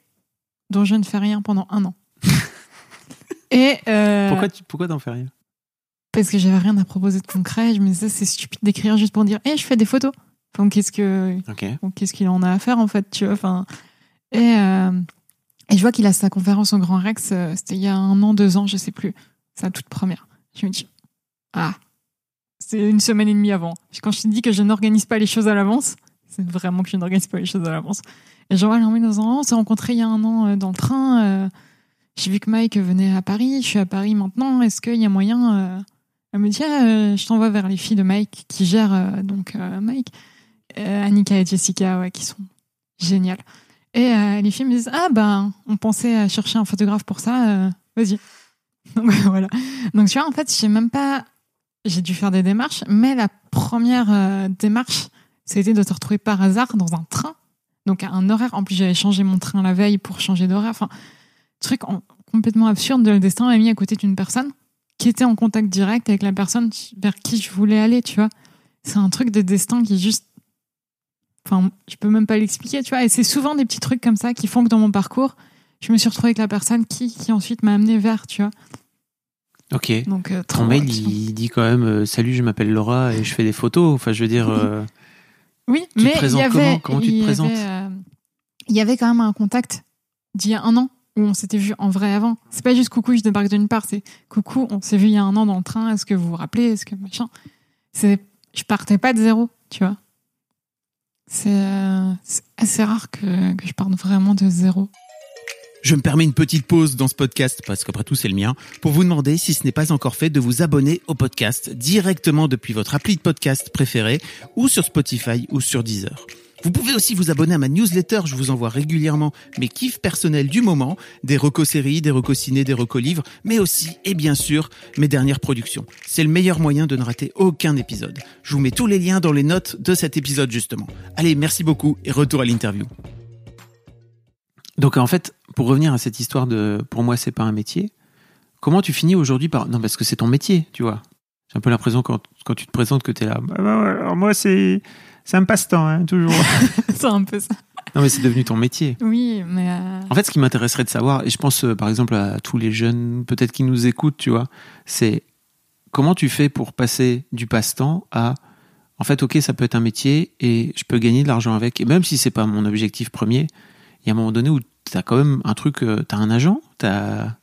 dont je ne fais rien pendant un an. et euh, Pourquoi, tu, pourquoi t'en fais rien? parce que j'avais rien à proposer de concret. Je me disais, c'est stupide d'écrire juste pour dire, hé, je fais des photos. Enfin, qu'est-ce que, Ok. donc, qu'est-ce qu'il en a à faire, en fait, tu vois. Enfin, et, euh, et je vois qu'il a sa conférence au Grand Rex, euh, c'était il y a un an, deux ans, je sais plus. Sa toute première. Je me dis, ah, c'est une semaine et demie avant. Quand je te dis que je n'organise pas les choses à l'avance, c'est vraiment que je n'organise pas les choses à l'avance. Et je vois, elle dans un an, on s'est rencontrés il y a un an euh, dans le train. j'ai vu que Mike venait à Paris, je suis à Paris maintenant. Est-ce qu'il y a moyen Elle me dit, ah, je t'envoie vers les filles de Mike qui gèrent donc Mike, Annika et Jessica, ouais, qui sont géniales. Et euh, les filles me disent, ah ben, on pensait à chercher un photographe pour ça, euh, vas-y. Donc voilà. Donc tu vois, en fait, j'ai même pas, j'ai dû faire des démarches, mais la première euh, démarche, c'était de te retrouver par hasard dans un train, donc à un horaire. En plus, j'avais changé mon train la veille pour changer d'horaire. Enfin, truc en- complètement absurde de le destin m'a mis à côté d'une personne qui était en contact direct avec la personne vers qui je voulais aller, tu vois. C'est un truc de destin qui est juste. Enfin, je peux même pas l'expliquer, tu vois. Et c'est souvent des petits trucs comme ça qui font que dans mon parcours, je me suis retrouvée avec la personne qui, qui ensuite m'a amené vers, tu vois. Ok. Donc, euh, Ton mail, il dit quand même euh, Salut, je m'appelle Laura et je fais des photos. Enfin, je veux dire. euh, Oui, Tu te mais il présentes y avait, comment? Comment tu te y présentes? euh, Il y avait quand même un contact d'il y a un an où on s'était vu en vrai avant. C'est pas juste coucou, je débarque d'une part, c'est coucou, on s'est vu il y a un an dans le train, est-ce que vous vous rappelez, est-ce que machin. C'est, je partais pas de zéro, tu vois. C'est, euh, c'est assez rare que, je parte vraiment de zéro. Je me permets une petite pause dans ce podcast, parce qu'après tout c'est le mien, pour vous demander, si ce n'est pas encore fait, de vous abonner au podcast directement depuis votre appli de podcast préféré, ou sur Spotify ou sur Deezer. Vous pouvez aussi vous abonner à ma newsletter, je vous envoie régulièrement mes kiffs personnels du moment, des recos séries, des recos ciné, des recos livres, mais aussi, et bien sûr, mes dernières productions. C'est le meilleur moyen de ne rater aucun épisode. Je vous mets tous les liens dans les notes de cet épisode justement. Allez, merci beaucoup et retour à l'interview. Donc, en fait, pour revenir à cette histoire de Pour moi, c'est pas un métier, comment tu finis aujourd'hui par. Non, parce que c'est ton métier, tu vois. J'ai un peu l'impression quand, quand tu te présentes que tu es là. Bah, bah, alors moi, c'est. C'est un passe-temps, hein, toujours. c'est un peu ça. non, mais c'est devenu ton métier. Oui, mais euh, En fait, ce qui m'intéresserait de savoir, et je pense euh, par exemple à tous les jeunes peut-être qui nous écoutent, tu vois, c'est comment tu fais pour passer du passe-temps à en fait, ok, ça peut être un métier et je peux gagner de l'argent avec. Et même si c'est pas mon objectif premier, il y a un moment donné où tu as quand même un truc, euh, t'as un agent, t'as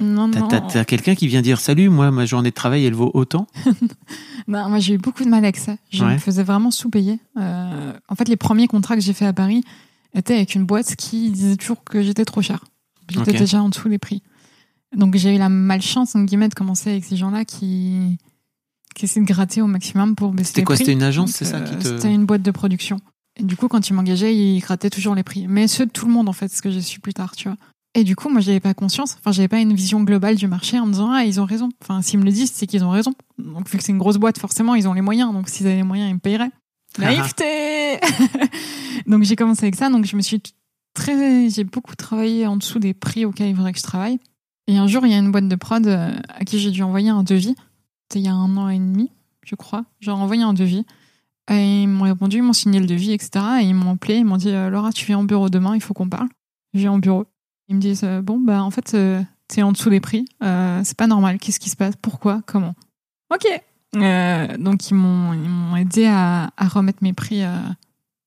non, t'as, non. t'as- t'as quelqu'un qui vient dire salut, moi ma journée de travail elle vaut autant? Ben, moi, j'ai eu beaucoup de mal avec ça. Je Ouais. me faisais vraiment sous-payer. Euh, en fait, les premiers contrats que j'ai fait à Paris étaient avec une boîte qui disait toujours que j'étais trop cher. J'étais déjà en dessous des prix. Donc, j'ai eu la malchance, en guillemets, de commencer avec ces gens-là qui, qui essaient de gratter au maximum pour baisser C'était les quoi, prix. c'était une agence, c'est ça qui te- C'était une boîte de production. Et du coup, quand ils m'engageaient, ils grattaient toujours les prix. Mais ceux de tout le monde, en fait, ce que j'ai su plus tard, tu vois. Et du coup, moi, j'avais pas conscience, enfin, j'avais pas une vision globale du marché en me disant, ah, ils ont raison. Enfin, s'ils me le disent, c'est qu'ils ont raison. Donc, vu que c'est une grosse boîte, forcément, ils ont les moyens. Donc, s'ils avaient les moyens, ils me paieraient. Naïveté! donc, j'ai commencé avec ça. Donc, je me suis très, j'ai beaucoup travaillé en dessous des prix auxquels il faudrait que je travaille. Et un jour, il y a une boîte de prod euh, à qui j'ai dû envoyer un devis. C'était il y a un an et demi, je crois. J'ai envoyé un devis Et ils m'ont répondu, ils m'ont signé le devis, etc. Et ils m'ont appelé, ils m'ont dit, euh, Laura, tu viens en bureau demain, il faut qu'on parle. Je viens en bureau. Ils me disent, euh, bon, bah, en fait, euh, t'es en dessous des prix. Euh, c'est pas normal. Qu'est-ce qui se passe Pourquoi Comment? Ok. Euh, donc, ils m'ont, ils m'ont aidé à, à remettre mes prix euh,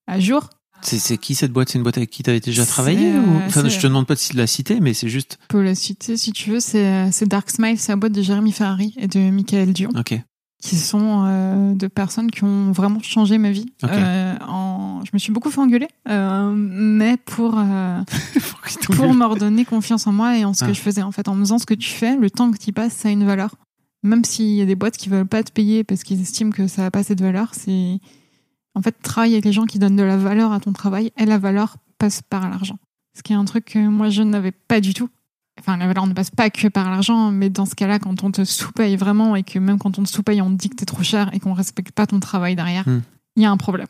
à jour. C'est c'est qui cette boîte? C'est une boîte avec qui tu avais déjà travaillé C'est, ou... euh, Enfin, c'est- je te demande pas de la citer, mais c'est juste. Je peux la citer si tu veux. C'est, c'est Dark Smile, c'est la boîte de Jérémy Ferrari et de Michael Dion. Ok. Qui sont euh, de personnes qui ont vraiment changé ma vie. Euh, en... Je me suis beaucoup fait engueuler, euh, mais pour, euh, pour me redonner confiance en moi et en ce Ah. que je faisais. En fait, en me disant ce que tu fais, le temps que tu y passes, ça a une valeur. Même s'il y a des boîtes qui veulent pas te payer parce qu'ils estiment que ça n'a pas de valeur, c'est. En fait, travailler avec les gens qui donnent de la valeur à ton travail et la valeur passe par l'argent. Ce qui est un truc que moi je n'avais pas du tout. Enfin, la valeur ne passe pas que par l'argent, mais dans ce cas-là, quand on te sous-paye vraiment et que même quand on te sous-paye, on te dit que t'es trop cher et qu'on respecte pas ton travail derrière, il Hmm. y a un problème.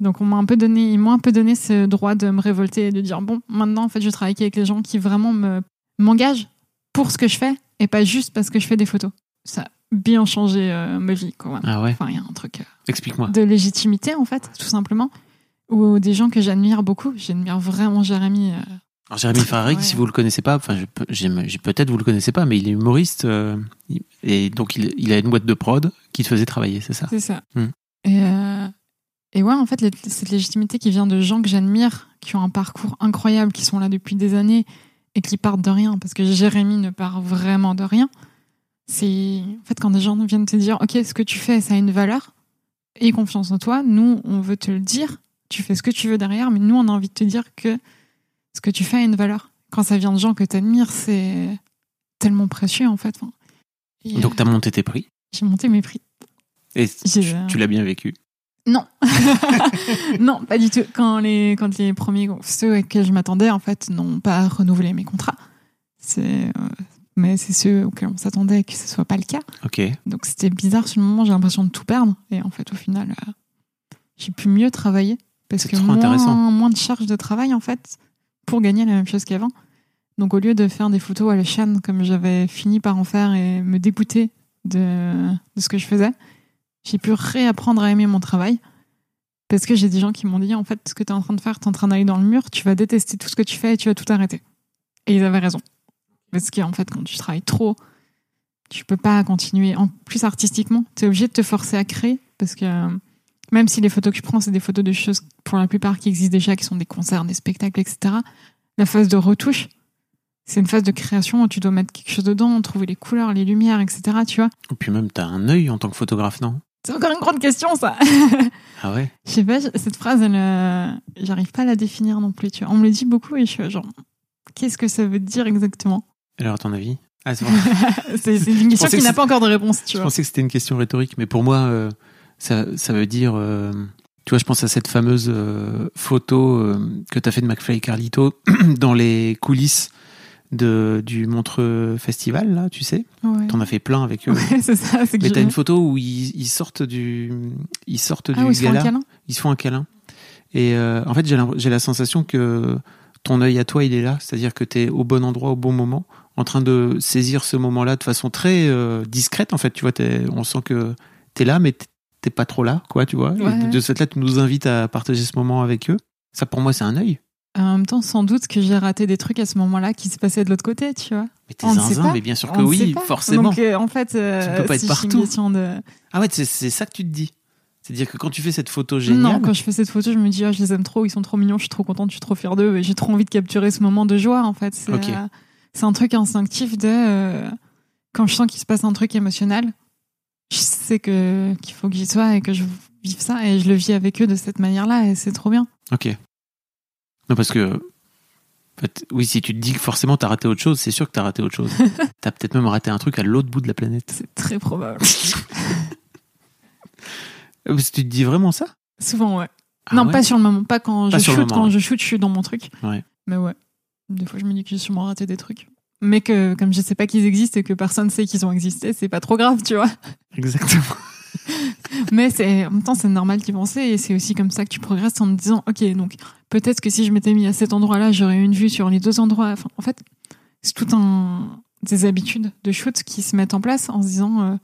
Donc, on m'a un peu donné, ils m'ont un peu donné ce droit de me révolter et de dire bon, maintenant, en fait, je travaille avec les gens qui vraiment me m'engagent pour ce que je fais et pas juste parce que je fais des photos. Ça a bien changé euh, ma vie, quand même. Ah ouais Enfin, il y a un truc euh, Explique-moi. de légitimité, en fait, tout simplement. Ou des gens que j'admire beaucoup. J'admire vraiment Jérémy. euh, Alors, Jérémy Ferrari, Ouais. si vous le connaissez pas, enfin, peut-être vous le connaissez pas, mais il est humoriste euh, et donc il, il a une boîte de prod qui te faisait travailler, c'est ça? C'est ça. Hmm. Et, euh, et ouais, en fait, cette légitimité qui vient de gens que j'admire, qui ont un parcours incroyable, qui sont là depuis des années et qui partent de rien, parce que Jérémy ne part vraiment de rien. C'est en fait quand des gens viennent te dire, ok, ce que tu fais, ça a une valeur, aie confiance en toi. Nous, on veut te le dire. Tu fais ce que tu veux derrière, mais nous, on a envie de te dire que ce que tu fais a une valeur. Quand ça vient de gens que tu admires, c'est tellement précieux en fait. Enfin, et, Donc, euh, tu as monté tes prix j'ai monté mes prix. et J'ai- tu, tu l'as bien vécu. Non, non, pas du tout. Quand les, quand les premiers, ceux auxquels je m'attendais, en fait, n'ont pas renouvelé mes contrats. C'est, euh, mais c'est ceux auxquels on s'attendait que ce soit pas le cas. Ok. Donc c'était bizarre sur le moment. J'ai l'impression de tout perdre. Et en fait, au final, euh, j'ai pu mieux travailler parce que moins, moins de charges de travail en fait pour gagner la même chose qu'avant. Donc au lieu de faire des photos à la chaîne comme j'avais fini par en faire et me dégoûter de, ce que je faisais, j'ai pu réapprendre à aimer mon travail. Parce que j'ai des gens qui m'ont dit, en fait, ce que tu es en train de faire, tu es en train d'aller dans le mur, tu vas détester tout ce que tu fais et tu vas tout arrêter. Et ils avaient raison. Parce qu'en fait, quand tu travailles trop, tu peux pas continuer. En plus, artistiquement, tu es obligé de te forcer à créer. Parce que même si les photos que je prends, c'est des photos de choses, pour la plupart, qui existent déjà, qui sont des concerts, des spectacles, etc., la phase de retouche, c'est une phase de création où tu dois mettre quelque chose dedans, trouver les couleurs, les lumières, etc., tu vois. Et puis même, tu as un œil en tant que photographe, non? C'est encore une grande question, ça Ah ouais? Je sais pas, cette phrase, elle, euh, j'arrive pas à la définir non plus. Tu vois. On me le dit beaucoup et je suis genre, qu'est-ce que ça veut dire exactement? Alors, à ton avis? Ah, c'est vrai. C'est c'est une question qui n'a pas encore de réponse, tu Je vois. pensais que c'était une question rhétorique, mais pour moi, euh, ça, ça veut dire. euh, tu vois, je pense à cette fameuse euh, photo euh, que tu as fait de McFly et Carlito dans les coulisses de, du Montreux Festival, là, tu sais. Ouais. T'en as fait plein avec eux. Ouais, c'est ça, c'est Mais t'as une photo où ils, ils sortent du, ils sortent Ah du oui, c'est un gala. câlin Ils se font un câlin. Et en fait, j'ai l'im- j'ai la sensation que ton œil à toi, il est là. C'est-à-dire que tu es au bon endroit, au bon moment, en train de saisir ce moment-là de façon très euh, discrète. En fait, tu vois, on sent que tu es là, mais t'es- pas trop là, quoi, tu vois. Ouais. de, cette là, tu nous invites à partager ce moment avec eux. Ça, pour moi, c'est un œil. En même temps, sans doute que j'ai raté des trucs à ce moment-là qui se passaient de l'autre côté, tu vois. Mais t'es zinzin, mais bien sûr que On oui, forcément. Donc, euh, en fait, euh, Tu peux pas être si partout. de... Ah ouais, c'est c'est ça que tu te dis. C'est-à-dire que quand tu fais cette photo géniale, Non, quand je fais cette photo, je me dis, ah, je les aime trop, ils sont trop mignons, je suis trop contente, je suis trop fière d'eux, et j'ai trop envie de capturer ce moment de joie, en fait. C'est Ok. euh, c'est un truc instinctif de. euh, quand je sens qu'il se passe un truc émotionnel, je sais que qu'il faut que j'y sois et que je vive ça, et je le vis avec eux de cette manière-là, et c'est trop bien. Ok. Non, parce que. en fait, oui, si tu te dis que forcément t'as raté autre chose, c'est sûr que t'as raté autre chose. t'as peut-être même raté un truc à l'autre bout de la planète. C'est très probable. Euh, Parce que tu te dis vraiment ça? Souvent, ouais. Ah non, ouais? pas sur le moment, pas quand Pas je shoot. moment, Quand ouais. je shoot, je suis dans mon truc. Ouais. Mais ouais. Des fois, je me dis que j'ai sûrement raté des trucs. Mais que, comme je sais pas qu'ils existent et que personne sait qu'ils ont existé, c'est pas trop grave, tu vois. Exactement. Mais c'est, en même temps, c'est normal d'y penser et c'est aussi comme ça que tu progresses en te disant, ok, donc peut-être que si je m'étais mis à cet endroit-là, j'aurais eu une vue sur les deux endroits. Enfin, en fait, c'est tout un des habitudes de shoot qui se mettent en place en se disant euh,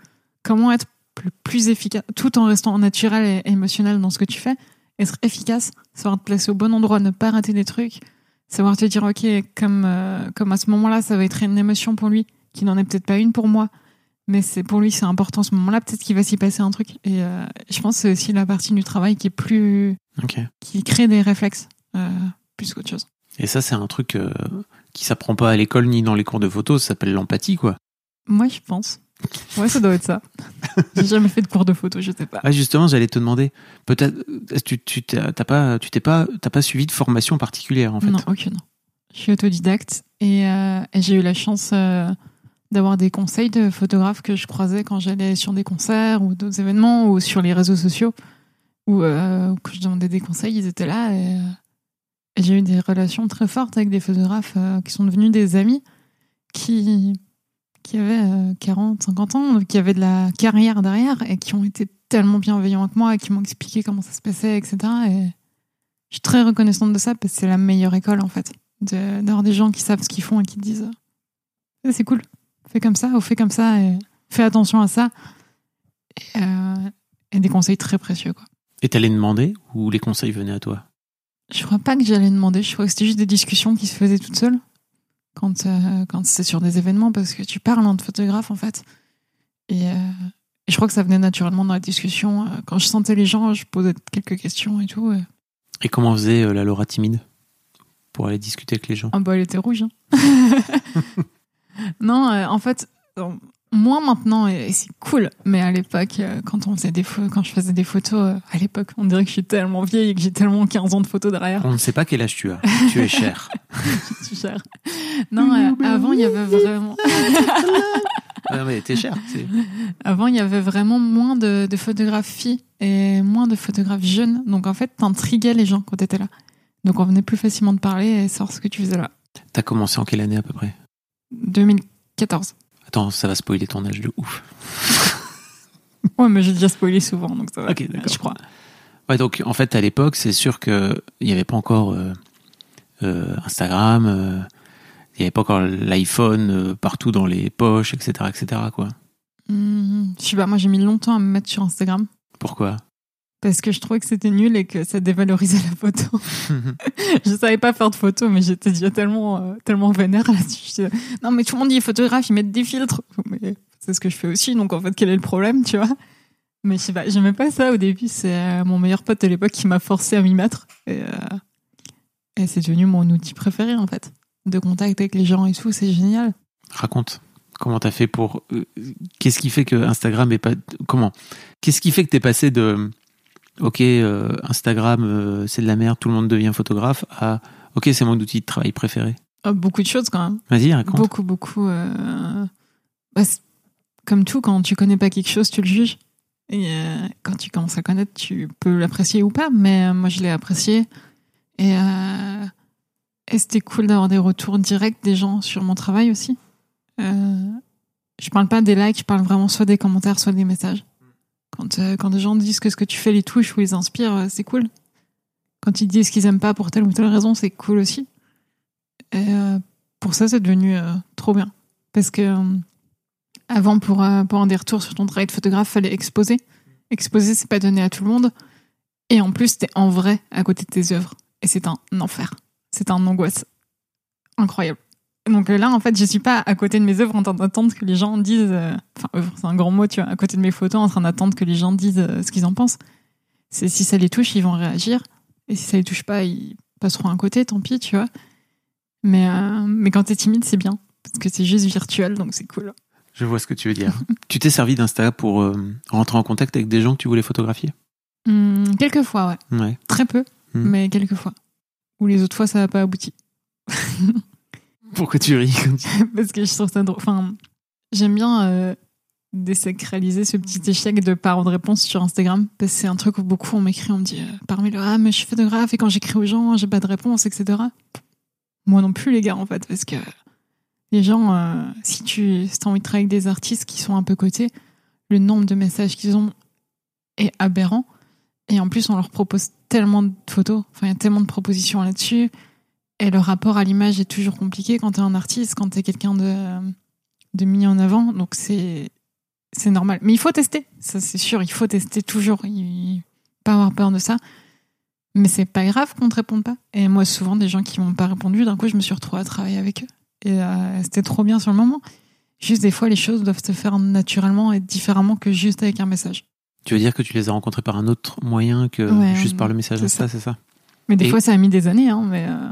comment être le plus efficace, tout en restant naturel et émotionnel dans ce que tu fais, être efficace, savoir te placer au bon endroit, ne pas rater des trucs, savoir te dire ok comme euh, comme à ce moment-là ça va être une émotion pour lui qui n'en est peut-être pas une pour moi mais c'est pour lui c'est important ce moment-là peut-être qu'il va s'y passer un truc et euh, je pense que c'est aussi la partie du travail qui est plus qui crée des réflexes euh, plus qu'autre chose Et ça, c'est un truc qui s'apprend pas à l'école ni dans les cours de photo. Ça s'appelle l'empathie, quoi. moi je pense ouais ça doit être ça j'ai jamais fait de cours de photo je sais pas Ah, justement, j'allais te demander. Peut-être, tu, tu t'as pas, tu t'es pas, t'as pas suivi de formation particulière, en fait? non aucune je suis autodidacte et, euh, et j'ai eu la chance euh, d'avoir des conseils de photographes que je croisais quand j'allais sur des concerts ou d'autres événements ou sur les réseaux sociaux où, euh, que je demandais des conseils, ils étaient là et, et j'ai eu des relations très fortes avec des photographes qui sont devenus des amis qui, qui avaient euh, 40, 50 ans, qui avaient de la carrière derrière et qui ont été tellement bienveillants avec moi et qui m'ont expliqué comment ça se passait, etc. Et je suis très reconnaissante de ça parce que c'est la meilleure école en fait, de- d'avoir des gens qui savent ce qu'ils font et qui te disent euh, c'est cool, fais comme ça ou fais comme ça et fais attention à ça. Et, euh, et des conseils très précieux quoi. Et t'allais demander ou les conseils venaient à toi? Je crois pas que j'allais demander. Je crois que c'était juste des discussions qui se faisaient toutes seules quand euh, quand c'est sur des événements parce que tu parles entre photographes en fait. Et, euh, et je crois que ça venait naturellement dans la discussion. Euh, Quand je sentais les gens, je posais quelques questions et tout. et- Et comment faisait euh, la Laura timide pour aller discuter avec les gens? Ah bah elle était rouge. hein. non, euh, en fait, euh, moins maintenant et, c'est cool. Mais à l'époque, euh, quand on faisait des quand je faisais des photos, euh, à l'époque, on dirait que je suis tellement vieille et que j'ai tellement 15 ans de photos derrière. On ne sait pas quel âge tu as. tu es cher. C'est cher. Non, euh, avant il y avait vraiment. Ah, mais t'es cher. c'est- Avant, il y avait vraiment moins de, de photographies et moins de photographes jeunes. Donc, en fait, t'intriguais les gens quand t'étais là. Donc, on venait plus facilement de parler et savoir ce que tu faisais là. T'as commencé en quelle année à peu près? 2014. Attends, ça va spoiler ton âge de ouf. Ouais, mais j'ai déjà spoilé souvent, donc ça va. Ok, d'accord. Je crois. Ouais, donc en fait, à l'époque, c'est sûr que il n'y avait pas encore euh, euh, Instagram, euh, il n'y avait pas encore l'iPhone euh, partout dans les poches, etc., etc. Quoi. Hmm, je sais pas, moi, j'ai mis longtemps à me mettre sur Instagram Pourquoi? Parce que je trouvais que c'était nul et que ça dévalorisait la photo. je savais pas faire de photos, mais j'étais déjà tellement, euh, tellement vénère là-dessus. Disais, Non, mais tout le monde dit photographe, ils mettent des filtres. Mais c'est ce que je fais aussi, donc en fait, quel est le problème, tu vois? Mais je sais pas, j'aimais pas ça au début. C'est euh, mon meilleur pote de l'époque qui m'a forcé à m'y mettre. Et, euh, et c'est devenu mon outil préféré, en fait. De contact avec les gens et tout, c'est génial. Raconte. Comment t'as fait pour euh, Qu'est-ce qui fait que Instagram est pas Comment Qu'est-ce qui fait que t'es passé de Ok, euh, Instagram, euh, c'est de la merde, tout le monde devient photographe, à Ok, c'est mon outil de travail préféré. Oh, beaucoup de choses quand même. Vas-y, raconte. Beaucoup, beaucoup. euh, bah, comme tout, quand tu connais pas quelque chose, tu le juges. Et quand tu commences à connaître, tu peux l'apprécier ou pas. Mais moi, je l'ai apprécié. Et, et c'était cool d'avoir des retours directs des gens sur mon travail aussi. Je parle pas des likes, je parle vraiment soit des commentaires, soit des messages. Quand, euh, quand des gens disent que ce que tu fais les touche ou les inspire, euh, c'est cool. Quand ils disent qu'ils aiment pas pour telle ou telle raison, c'est cool aussi. Et euh, pour ça, c'est devenu trop bien. Parce que avant, pour, pour avoir des retours sur ton travail de photographe, fallait exposer. Exposer, c'est pas donné à tout le monde. Et en plus, t'es en vrai à côté de tes œuvres. Et c'est un enfer. C'est un angoisse incroyable. Donc euh, là, en fait, je suis pas à côté de mes œuvres en train d'attendre que les gens disent. euh, Enfin, œuvre, c'est un grand mot, tu vois, à côté de mes photos en train d'attendre que les gens disent euh, ce qu'ils en pensent. C'est si ça les touche, ils vont réagir. Et si ça les touche pas, ils passeront à côté, tant pis, tu vois. Mais, euh, mais quand t'es timide, c'est bien. Parce que c'est juste virtuel, donc c'est cool. Je vois ce que tu veux dire. tu t'es servi d'Insta pour euh, rentrer en contact avec des gens que tu voulais photographier? Hum, quelques fois, ouais. Ouais. Très peu, Hmm. mais quelques fois. Ou les autres fois, ça n'a pas abouti. Pourquoi tu ris Parce que je trouve ça drôle. Enfin, j'aime bien euh, désacraliser ce petit échec de avoir de réponse sur Instagram. Parce que c'est un truc où beaucoup on m'écrit, on me dit euh, parmi le Ah, mais je suis photographe et quand j'écris aux gens, j'ai pas de réponse, etc. Moi non plus, les gars, en fait. Parce que les gens, euh, si tu si as envie de travailler avec des artistes qui sont un peu cotés, le nombre de messages qu'ils ont est aberrant. Et en plus, on leur propose tellement de photos. Enfin, il y a tellement de propositions là-dessus. Et le rapport à l'image est toujours compliqué quand t'es un artiste, quand t'es quelqu'un de, de mis en avant. Donc c'est c'est normal. Mais il faut tester, ça c'est sûr, il faut tester toujours. Il... Pas avoir peur de ça. Mais c'est pas grave qu'on te réponde pas. Et moi, souvent, des gens qui m'ont pas répondu, d'un coup, je me suis retrouvée à travailler avec eux. Et euh, c'était trop bien sur le moment. Juste des fois, les choses doivent se faire naturellement et différemment que juste avec un message. Tu veux dire que tu les as rencontrés par un autre moyen que Ouais, juste par le message c'est Insta, ça. c'est ça? Mais des Et- fois, ça a mis des années, hein, mais. euh,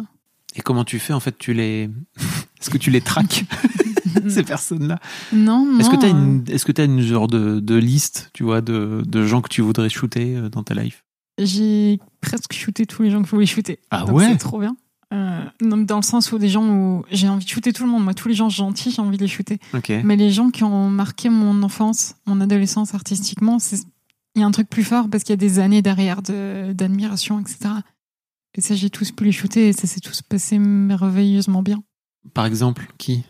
Et comment tu fais en fait Tu les Est-ce que tu les traques ces personnes-là? Non, non. Est-ce que tu as une est-ce que tu une genre de, de liste, tu vois, de, de gens que tu voudrais shooter euh, dans ta life? J'ai presque shooté tous les gens que je voulais shooter. Ah Donc ouais? C'est trop bien. Euh, dans le sens où des gens où j'ai envie de shooter tout le monde. Moi, tous les gens gentils, j'ai envie de les shooter. OK. Mais les gens qui ont marqué mon enfance, mon adolescence artistiquement, c'est il y a un truc plus fort parce qu'il y a des années derrière de- d'admiration, etc. Et ça, j'ai tous pu les shooter et ça s'est tous passé merveilleusement bien. Par exemple, qui?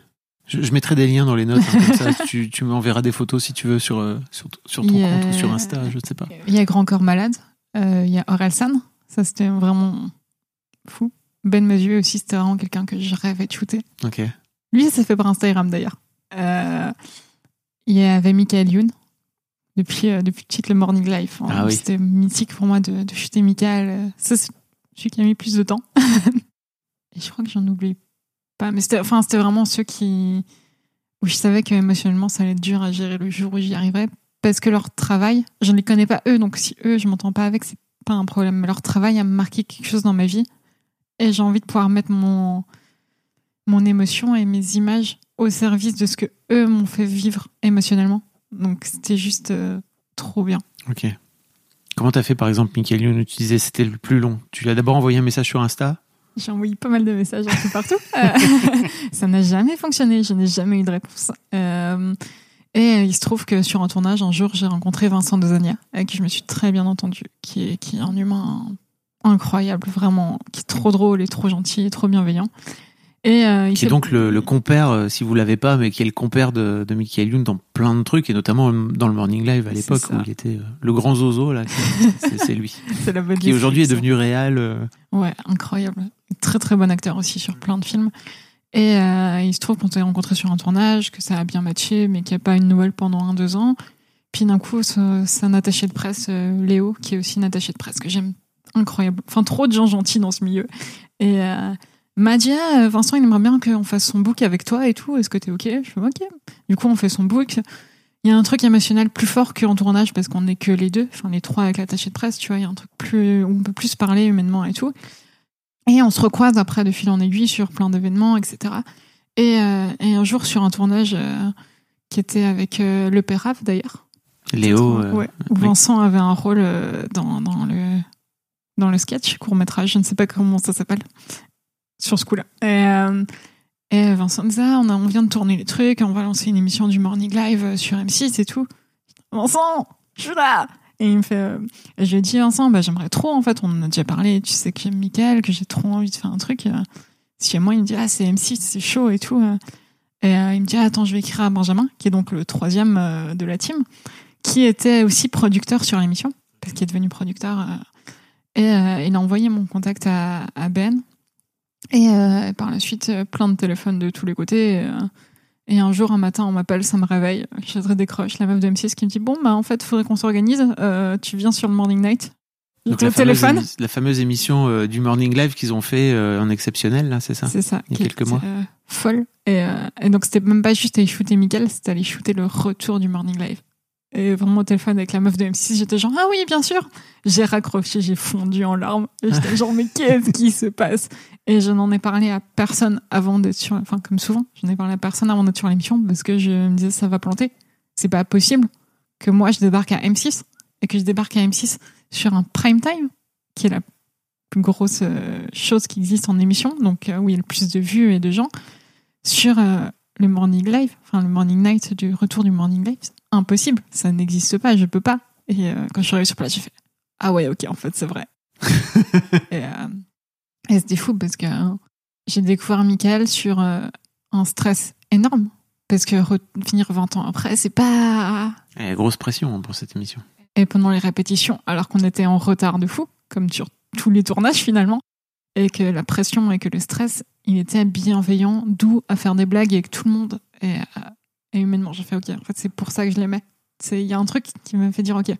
Je, je mettrai des liens dans les notes hein, comme ça tu, tu m'enverras des photos si tu veux sur euh, sur, sur ton a- compte ou sur Insta, je ne sais pas. Il y a Grand Corps Malade, euh, il y a Orelsan, ça c'était vraiment fou. Ben Mesuet aussi, c'était vraiment quelqu'un que je rêvais de shooter. OK. Lui, ça s'est fait par Instagram d'ailleurs. Euh, il y avait Michael Youn, depuis, euh, depuis petite le Morning Life. Ah oui. C'était mythique pour moi de, de shooter Michael. Ça, c'est celui qui a mis plus de temps. Et je crois que j'en oublie pas. Mais c'était enfin, c'était vraiment ceux qui. où je savais que émotionnellement, ça allait être dur à gérer le jour où j'y arriverais. Parce que leur travail, je ne les connais pas eux, donc si eux, je m'entends pas avec, c'est pas un problème. Leur travail a marqué quelque chose dans ma vie. Et j'ai envie de pouvoir mettre mon, mon émotion et mes images au service de ce que eux m'ont fait vivre émotionnellement. Donc c'était juste euh, trop bien. OK. Comment t'as fait par exemple Michael Youn tu c'était le plus long? Tu lui as d'abord envoyé un message sur Insta? J'ai envoyé pas mal de messages un peu partout. Euh, ça n'a jamais fonctionné, je n'ai jamais eu de réponse. Euh, et il se trouve que sur un tournage, un jour, j'ai rencontré Vincent Dezania, avec qui je me suis très bien entendue, qui est, qui est un humain incroyable, vraiment, qui est trop drôle et trop gentil et trop bienveillant. Et euh, il qui est donc le, le compère, euh, si vous l'avez pas, mais qui est le compère de, de Michael Youn dans plein de trucs, et notamment dans le Morning Live à l'époque où il était euh, le grand zozo, là, c'est lui. c'est la bonne Qui aujourd'hui est devenu réel. euh, Ouais, incroyable. Très très bon acteur aussi sur plein de films. Et euh, il se trouve qu'on s'est rencontrés sur un tournage, que ça a bien matché, mais qu'il n'y a pas une nouvelle pendant un, deux ans. Puis d'un coup, ce- c'est un attaché de presse, euh, Léo, qui est aussi une attachée de presse, que j'aime incroyable. Enfin, trop de gens gentils dans ce milieu. Et euh, m'a dit, Ah, Vincent, il aimerait bien qu'on fasse son book avec toi et tout. Est-ce que t'es OK? Je fais OK. Du coup, on fait son book. Il y a un truc émotionnel plus fort qu'en tournage parce qu'on n'est que les deux, enfin les trois avec l'attaché de presse, tu vois. Il y a un truc plus, où on peut plus parler humainement et tout. Et on se recroise après de fil en aiguille sur plein d'événements, etc. Et, euh, et un jour sur un tournage euh, qui était avec euh, le Pérave d'ailleurs. Léo. Ouais, où oui. Vincent avait un rôle dans, dans le dans le sketch court métrage, je ne sais pas comment ça s'appelle sur ce coup-là. Et, euh, Vincent me disait ah, on, on vient de tourner les trucs, on va lancer une émission du Morning Live euh, sur M6 et tout. Vincent, je suis là. Et il me fait, euh, je lui ai dit Vincent, bah j'aimerais trop en fait, on en a déjà parlé, tu sais que j'aime Michael, que j'ai trop envie de faire un truc. euh, chez moi, il me dit ah c'est M6, c'est chaud et tout. euh. Et il me dit ah, attends, je vais écrire à Benjamin, qui est donc le troisième de la team qui était aussi producteur sur l'émission, parce qu'il est devenu producteur. et il a envoyé mon contact à Ben. Et, euh, et par la suite, euh, plein de téléphones de tous les côtés. Et, euh, et un jour, un matin, on m'appelle, ça me réveille. Je décroche la meuf de M6 qui me dit Bon, bah en fait, faudrait qu'on s'organise. Euh, tu viens sur le Morning Night. donc le la fameuse, téléphone. la fameuse émission euh, du Morning Live qu'ils ont fait euh, en exceptionnel, là, c'est ça? C'est ça. Il y a quelques mois. euh, folle. Et, et donc, c'était même pas juste aller shooter Michael, c'était aller shooter le retour du Morning Live. Et vraiment au téléphone avec la meuf de M6, j'étais genre, ah oui, bien sûr. J'ai raccroché, j'ai fondu en larmes. J'étais genre, mais qu'est-ce qui se passe? Et je n'en ai parlé à personne avant d'être sur, enfin, comme souvent, je n'en ai parlé à personne avant d'être sur l'émission parce que je me disais, ça va planter. C'est pas possible que moi, je débarque à M6 et que je débarque à M6 sur un prime time, qui est la plus grosse euh, chose qui existe en émission, donc euh, où il y a le plus de vues et de gens, sur euh, le morning live, enfin le morning night du retour du morning live. Impossible, ça n'existe pas, je peux pas. Et euh, quand je suis arrivée sur place, j'ai fait Ah ouais, ok, en fait, c'est vrai. et euh, et c'était fou parce que euh, j'ai découvert Michael sur euh, un stress énorme. Parce que revenir 20 ans après, c'est pas Eh, grosse pression hein, pour cette émission. et pendant les répétitions, alors qu'on était en retard de fou, comme sur tous les tournages finalement, et que la pression et que le stress, il était bienveillant, doux à faire des blagues avec tout le monde. Et, euh, et humainement, j'ai fait ok, en fait, c'est pour ça que je l'aimais. Il y a un truc qui m'a fait dire, ok, en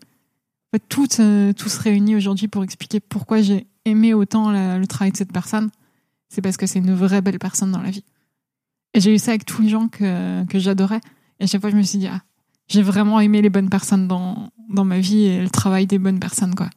fait, tout, euh, tout se réunit aujourd'hui pour expliquer pourquoi j'ai aimé autant la- le travail de cette personne. C'est parce que c'est une vraie belle personne dans la vie. Et j'ai eu ça avec tous les gens que, que j'adorais. Et à chaque fois, je me suis dit, ah, j'ai vraiment aimé les bonnes personnes dans, dans ma vie et le travail des bonnes personnes, quoi.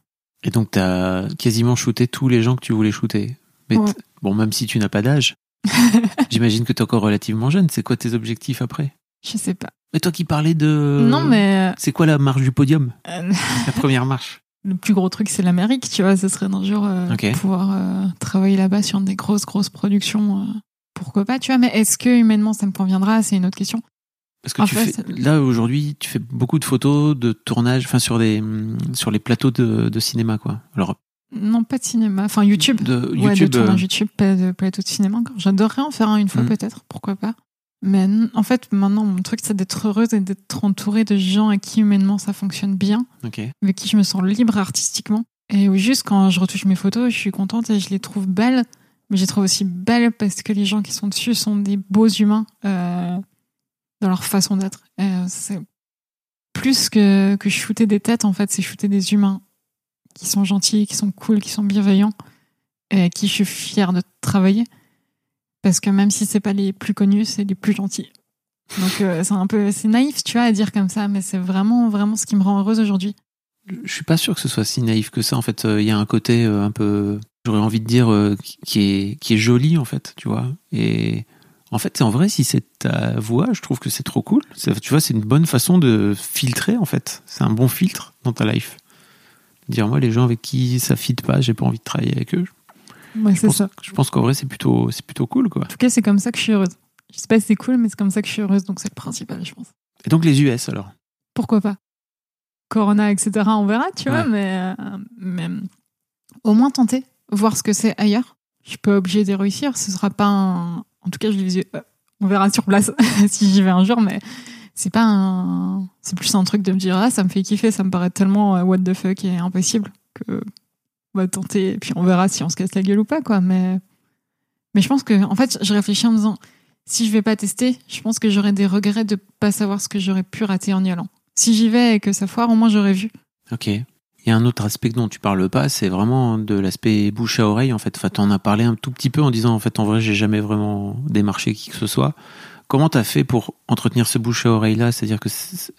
Et donc, tu as quasiment shooté tous les gens que tu voulais shooter. Mais Ouais. bon, même si tu n'as pas d'âge, j'imagine que tu es encore relativement jeune. C'est quoi tes objectifs après? Je sais pas. Mais toi qui parlais de. Non, mais C'est quoi la marche du podium euh, La première marche le plus gros truc, c'est l'Amérique, tu vois. Ce serait d'un jour euh, pouvoir euh, travailler là-bas sur des grosses, grosses productions. euh, pourquoi pas, tu vois. Mais est-ce que humainement ça me conviendra? C'est une autre question. Parce que En tu fait, fais, là aujourd'hui, tu fais beaucoup de photos de tournage, enfin sur des hum, sur les plateaux de, de cinéma quoi. Alors Non, pas de cinéma. Enfin, YouTube. de ouais, YouTube, de tournage euh, YouTube, pas de plateau de cinéma encore. J'adorerais en faire un une fois Mm. peut-être, pourquoi pas. Mais en fait, maintenant, mon truc, c'est d'être heureuse et d'être entourée de gens à qui humainement ça fonctionne bien, ok. avec qui je me sens libre artistiquement. Et juste quand je retouche mes photos, je suis contente et je les trouve belles. Mais je les trouve aussi belles parce que les gens qui sont dessus sont des beaux humains euh, dans leur façon d'être. Euh, c'est plus que, que shooter des têtes, en fait, c'est shooter des humains qui sont gentils, qui sont cool, qui sont bienveillants et avec qui je suis fière de travailler. Parce que même si c'est pas les plus connus, c'est les plus gentils. Donc euh, c'est un peu c'est naïf, tu vois, à dire comme ça, mais c'est vraiment vraiment ce qui me rend heureuse aujourd'hui. Je suis pas sûr que ce soit si naïf que ça. En fait, euh, il y a un côté euh, un peu, j'aurais envie de dire, qui- est qui est joli en fait, tu vois. Et en fait, en vrai, si c'est ta voix, je trouve que c'est trop cool. Tu vois, c'est une bonne façon de filtrer en fait. C'est un bon filtre dans ta life. Dire moi, les gens avec qui ça fit pas, j'ai pas envie de travailler avec eux. Ouais, Je c'est pense, ça. je pense qu'en vrai, c'est plutôt, c'est plutôt cool, quoi. En tout cas, c'est comme ça que je suis heureuse. Je sais pas si c'est cool, mais c'est comme ça que je suis heureuse, donc c'est le principal, je pense. Et donc les US, alors? Pourquoi pas? Corona, etc., on verra, tu vois, mais, euh, mais au moins tenter, voir ce que c'est ailleurs. Je suis pas obligée de réussir, ce sera pas un... En tout cas, je les euh, on verra sur place si j'y vais un jour, mais c'est pas un... C'est plus un truc de me dire, ah, ça me fait kiffer, ça me paraît tellement euh, what the fuck et impossible que on va tenter, et puis on verra si on se casse la gueule ou pas, quoi, mais... Mais je pense que, en fait, je réfléchis en me disant, si je vais pas tester, je pense que j'aurais des regrets de pas savoir ce que j'aurais pu rater en y allant. Si j'y vais et que ça foire, au moins j'aurais vu. Ok. Il y a un autre aspect dont tu parles pas, c'est vraiment de l'aspect bouche à oreille, en fait. Enfin, t'en as parlé un tout petit peu en disant, en fait, en vrai, j'ai jamais vraiment démarché qui que ce soit. Comment t'as fait pour entretenir ce bouche à oreille là C'est-à-dire que c'est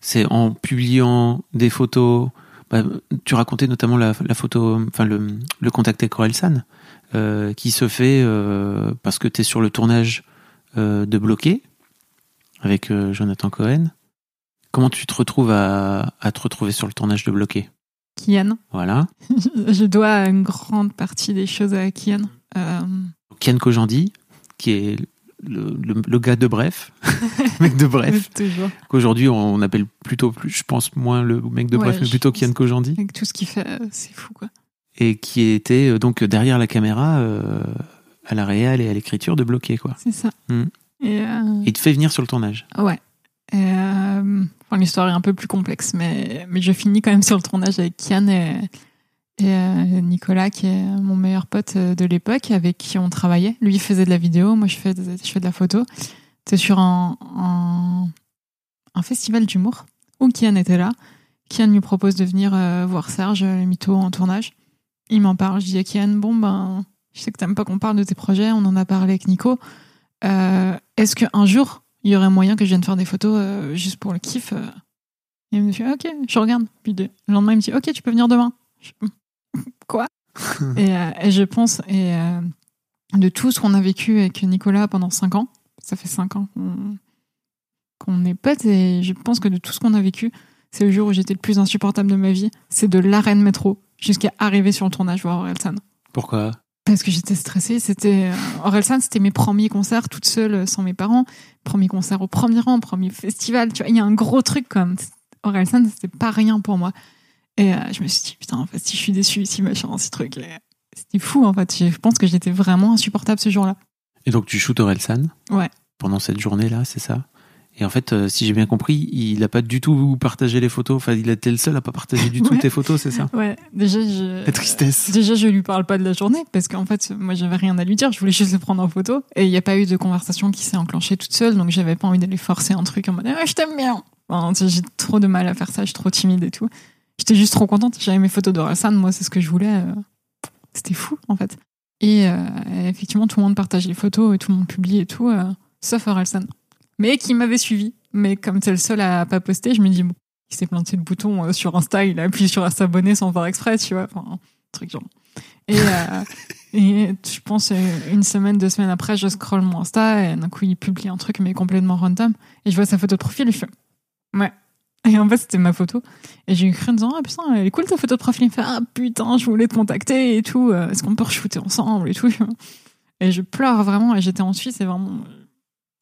c'est en publiant des photos. Bah, tu racontais notamment la, la photo, enfin le, le contact avec Orelsan, euh, qui se fait euh, parce que t'es sur le tournage euh, de Bloqué avec euh, Jonathan Cohen. Comment tu te retrouves à, à te retrouver sur le tournage de Bloqué? Kian, Voilà. je dois une grande partie des choses à Kian. Kian Kojandi, qui est le, le- le gars de Bref, le mec de Bref, qu'aujourd'hui on appelle plutôt plus, je pense moins le mec de Ouais, Bref, mais plutôt. Kian Kojandi, Avec tout ce qu'il fait, euh, c'est fou, quoi. et qui était euh, donc derrière la caméra euh, à la réal et à l'écriture de Bloqué, quoi. C'est ça. Hmm. Et, euh, il te fait venir sur le tournage. ouais. Euh, enfin, l'histoire est un peu plus complexe, mais, mais je finis quand même sur le tournage avec Kian et, et, euh, Nicolas, qui est mon meilleur pote euh, de l'époque, avec qui on travaillait. Lui, faisait de la vidéo, moi, je fais de, je fais de la photo. C'était sur un, un, festival d'humour où Kian était là. Kian lui propose de venir euh, voir Serge, le mytho, en tournage. Il m'en parle. Je dis à Kian, bon, ben, je sais que t'aimes pas qu'on parle de tes projets, on en a parlé avec Nico. Est-ce qu'un jour, il y aurait moyen que je vienne faire des photos juste pour le kiff il me dit, ok, je regarde. Puis le lendemain, il me dit, ok, tu peux venir demain. Quoi et, euh, et je pense, et euh, de tout ce qu'on a vécu avec Nicolas pendant 5 ans, ça fait 5 ans qu'on est potes, et je pense que de tout ce qu'on a vécu, c'est le jour où j'étais le plus insupportable de ma vie. C'est de l'arène métro jusqu'à arriver sur le tournage voir Orelsan. Pourquoi? Parce que j'étais stressée. C'était euh, Orelsan, c'était mes premiers concerts toute seule, sans mes parents. Premier concert au premier rang, premier festival. Tu vois, il y a un gros truc comme Orelsan, c'était pas rien pour moi. Et euh, je me suis dit putain, en fait, si je suis déçue, si machin, ces trucs, et c'était fou en fait. Je pense que j'étais vraiment insupportable ce jour-là. Et donc tu shootes Orelsan Ouais. pendant cette journée-là, c'est ça? Et en fait, euh, si j'ai bien compris, il a pas du tout partagé les photos. Enfin, il a été le seul à pas partager du tout Ouais. tes photos, c'est ça? Ouais. Déjà, je. La tristesse. Déjà, je lui parle pas de la journée parce qu'en fait, moi, j'avais rien à lui dire. Je voulais juste le prendre en photo et il n'y a pas eu de conversation qui s'est enclenchée toute seule, donc j'avais pas envie d'aller forcer un truc en mode ah, je t'aime bien. Enfin, j'ai trop de mal à faire ça, je suis trop timide et tout. J'étais juste trop contente. J'avais mes photos d'Orelsan, moi, c'est ce que je voulais. euh, C'était fou, en fait. Et euh, effectivement, tout le monde partage les photos et tout le monde publie et tout, euh, sauf Orelsan. Mais qui m'avait suivi. Mais comme c'est le seul à pas poster, je me dis, bon, il s'est planté le bouton euh, sur Insta, il a appuyé sur s'abonner sans faire exprès, tu vois. Enfin, un truc genre. Et, et je pense une semaine, deux semaines après, je scroll mon Insta et d'un coup, il publie un truc, mais complètement random. Et je vois sa photo de profil et je fais, ouais. Et en fait, c'était ma photo. Et j'ai écrit en disant, ah putain, elle est cool ta photo de profil. Il me fait, ah putain, je voulais te contacter et tout. euh, Est-ce qu'on peut re-shooter ensemble et tout. Et je pleure vraiment. Et j'étais en Suisse, c'est vraiment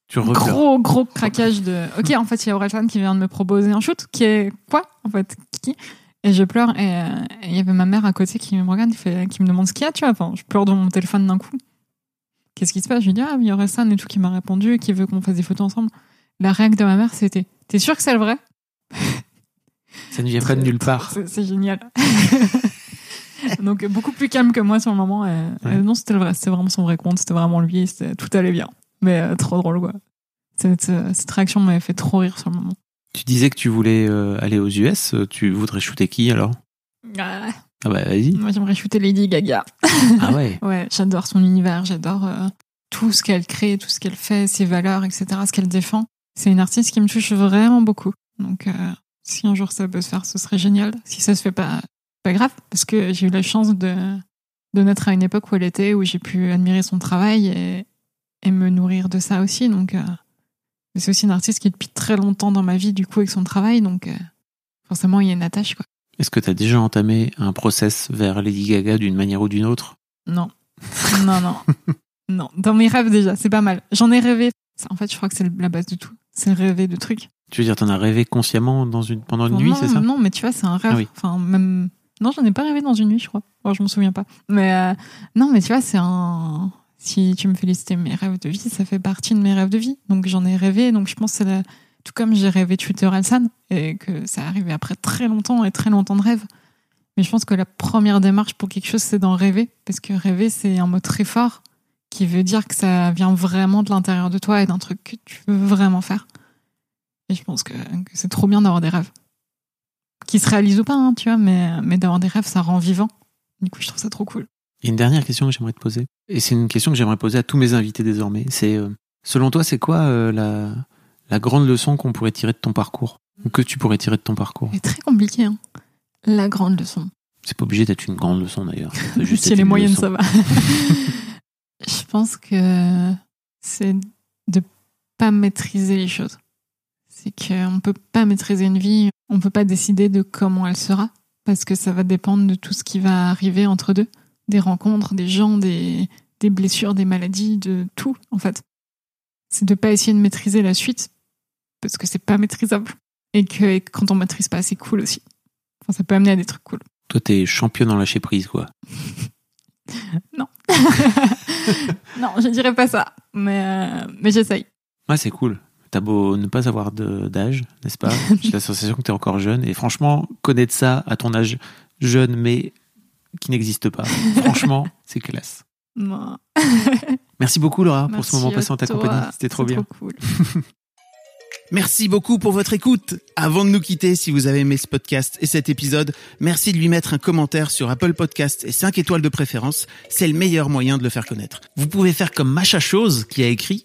Tu gros, gros craquage de. Ok, en fait, il y a Orelsan qui vient de me proposer un shoot, qui est quoi, en fait, qui? Et je pleure, et euh, et il y avait ma mère à côté qui me regarde, qui, fait, qui me demande ce qu'il y a, tu vois. Enfin, je pleure dans mon téléphone d'un coup. Qu'est-ce qui se passe? Je lui dis, ah, il y a Orelsan et tout qui m'a répondu, qui veut qu'on fasse des photos ensemble. La règle de ma mère, c'était, t'es sûr que c'est le vrai? Ça ne vient pas de nulle part. C'est génial. Donc, beaucoup plus calme que moi sur le moment. et- Ouais. et non, c'était vrai, c'était vraiment son vrai compte, c'était vraiment lui, tout allait bien. Mais euh, trop drôle, quoi. Cette, euh, cette réaction m'avait fait trop rire sur le moment. Tu disais que tu voulais euh, aller aux US. euh, Tu voudrais shooter qui alors? Ah, Ah bah vas-y. moi, j'aimerais shooter Lady Gaga. Ah ouais. Ouais, j'adore son univers, j'adore euh, tout ce qu'elle crée, tout ce qu'elle fait, ses valeurs, etc., ce qu'elle défend. C'est une artiste qui me touche vraiment beaucoup. Donc, euh, si un jour ça peut se faire, ce serait génial. Si ça se fait pas, pas grave, parce que j'ai eu la chance de, de naître à une époque où elle était, où j'ai pu admirer son travail et, et me nourrir de ça aussi. Donc, euh, mais c'est aussi une artiste qui est depuis très longtemps dans ma vie, du coup, avec son travail. Donc, euh, forcément, il y a une attache, quoi. Est-ce que tu as déjà entamé un process vers Lady Gaga d'une manière ou d'une autre? Non. Non, non. non. Dans mes rêves déjà, c'est pas mal. J'en ai rêvé. En fait, je crois que c'est la base de tout. C'est rêver de trucs. Tu veux dire, t'en as rêvé consciemment dans une, pendant une Enfin, nuit, c'est ça? Non, mais tu vois, c'est un rêve. Ah oui. Enfin, même. Non, j'en ai pas rêvé dans une nuit, je crois. Bon, je m'en souviens pas. Mais euh, non, mais tu vois, c'est un. Si tu me félicites mes rêves de vie, ça fait partie de mes rêves de vie. Donc j'en ai rêvé. Donc je pense que c'est la- tout comme j'ai rêvé de tuer Orelsan et que ça arrivé après très longtemps et très longtemps de rêve. Mais je pense que la première démarche pour quelque chose, c'est d'en rêver. Parce que rêver, c'est un mot très fort qui veut dire que ça vient vraiment de l'intérieur de toi et d'un truc que tu veux vraiment faire. Et je pense que, que c'est trop bien d'avoir des rêves. Qui se réalisent ou pas, hein, tu vois, mais, mais d'avoir des rêves, ça rend vivant. Du coup, je trouve ça trop cool. A une dernière question que j'aimerais te poser. Et c'est une question que j'aimerais poser à tous mes invités désormais. C'est, euh, selon toi, c'est quoi euh, la, la grande leçon qu'on pourrait tirer de ton parcours Ou que tu pourrais tirer de ton parcours? C'est très compliqué, hein. La grande leçon. C'est pas obligé d'être une grande leçon d'ailleurs. Juste si elle est moyenne, leçon. ça va. je pense que c'est de pas maîtriser les choses. C'est qu'on peut pas maîtriser une vie, on peut pas décider de comment elle sera, parce que ça va dépendre de tout ce qui va arriver entre deux. Des rencontres, des gens, des, des blessures, des maladies, de tout, en fait. C'est de pas essayer de maîtriser la suite, parce que c'est pas maîtrisable. Et que et quand on maîtrise pas, c'est cool aussi. Enfin, ça peut amener à des trucs cool. Toi, t'es championne en lâcher prise, quoi. non, je dirais pas ça, mais, euh, mais j'essaye. Ouais, c'est cool. T'as beau ne pas avoir d'âge, n'est-ce pas? J'ai la sensation que t'es encore jeune. Et franchement, connaître ça à ton âge jeune, mais qui n'existe pas, franchement, c'est classe. Merci beaucoup, Laura, pour ce moment passé en ta toi. compagnie. C'était trop bien. cool. Merci beaucoup pour votre écoute. Avant de nous quitter, si vous avez aimé ce podcast et cet épisode, merci de lui mettre un commentaire sur Apple Podcast et 5 étoiles de préférence. C'est le meilleur moyen de le faire connaître. Vous pouvez faire comme Macha Chose qui a écrit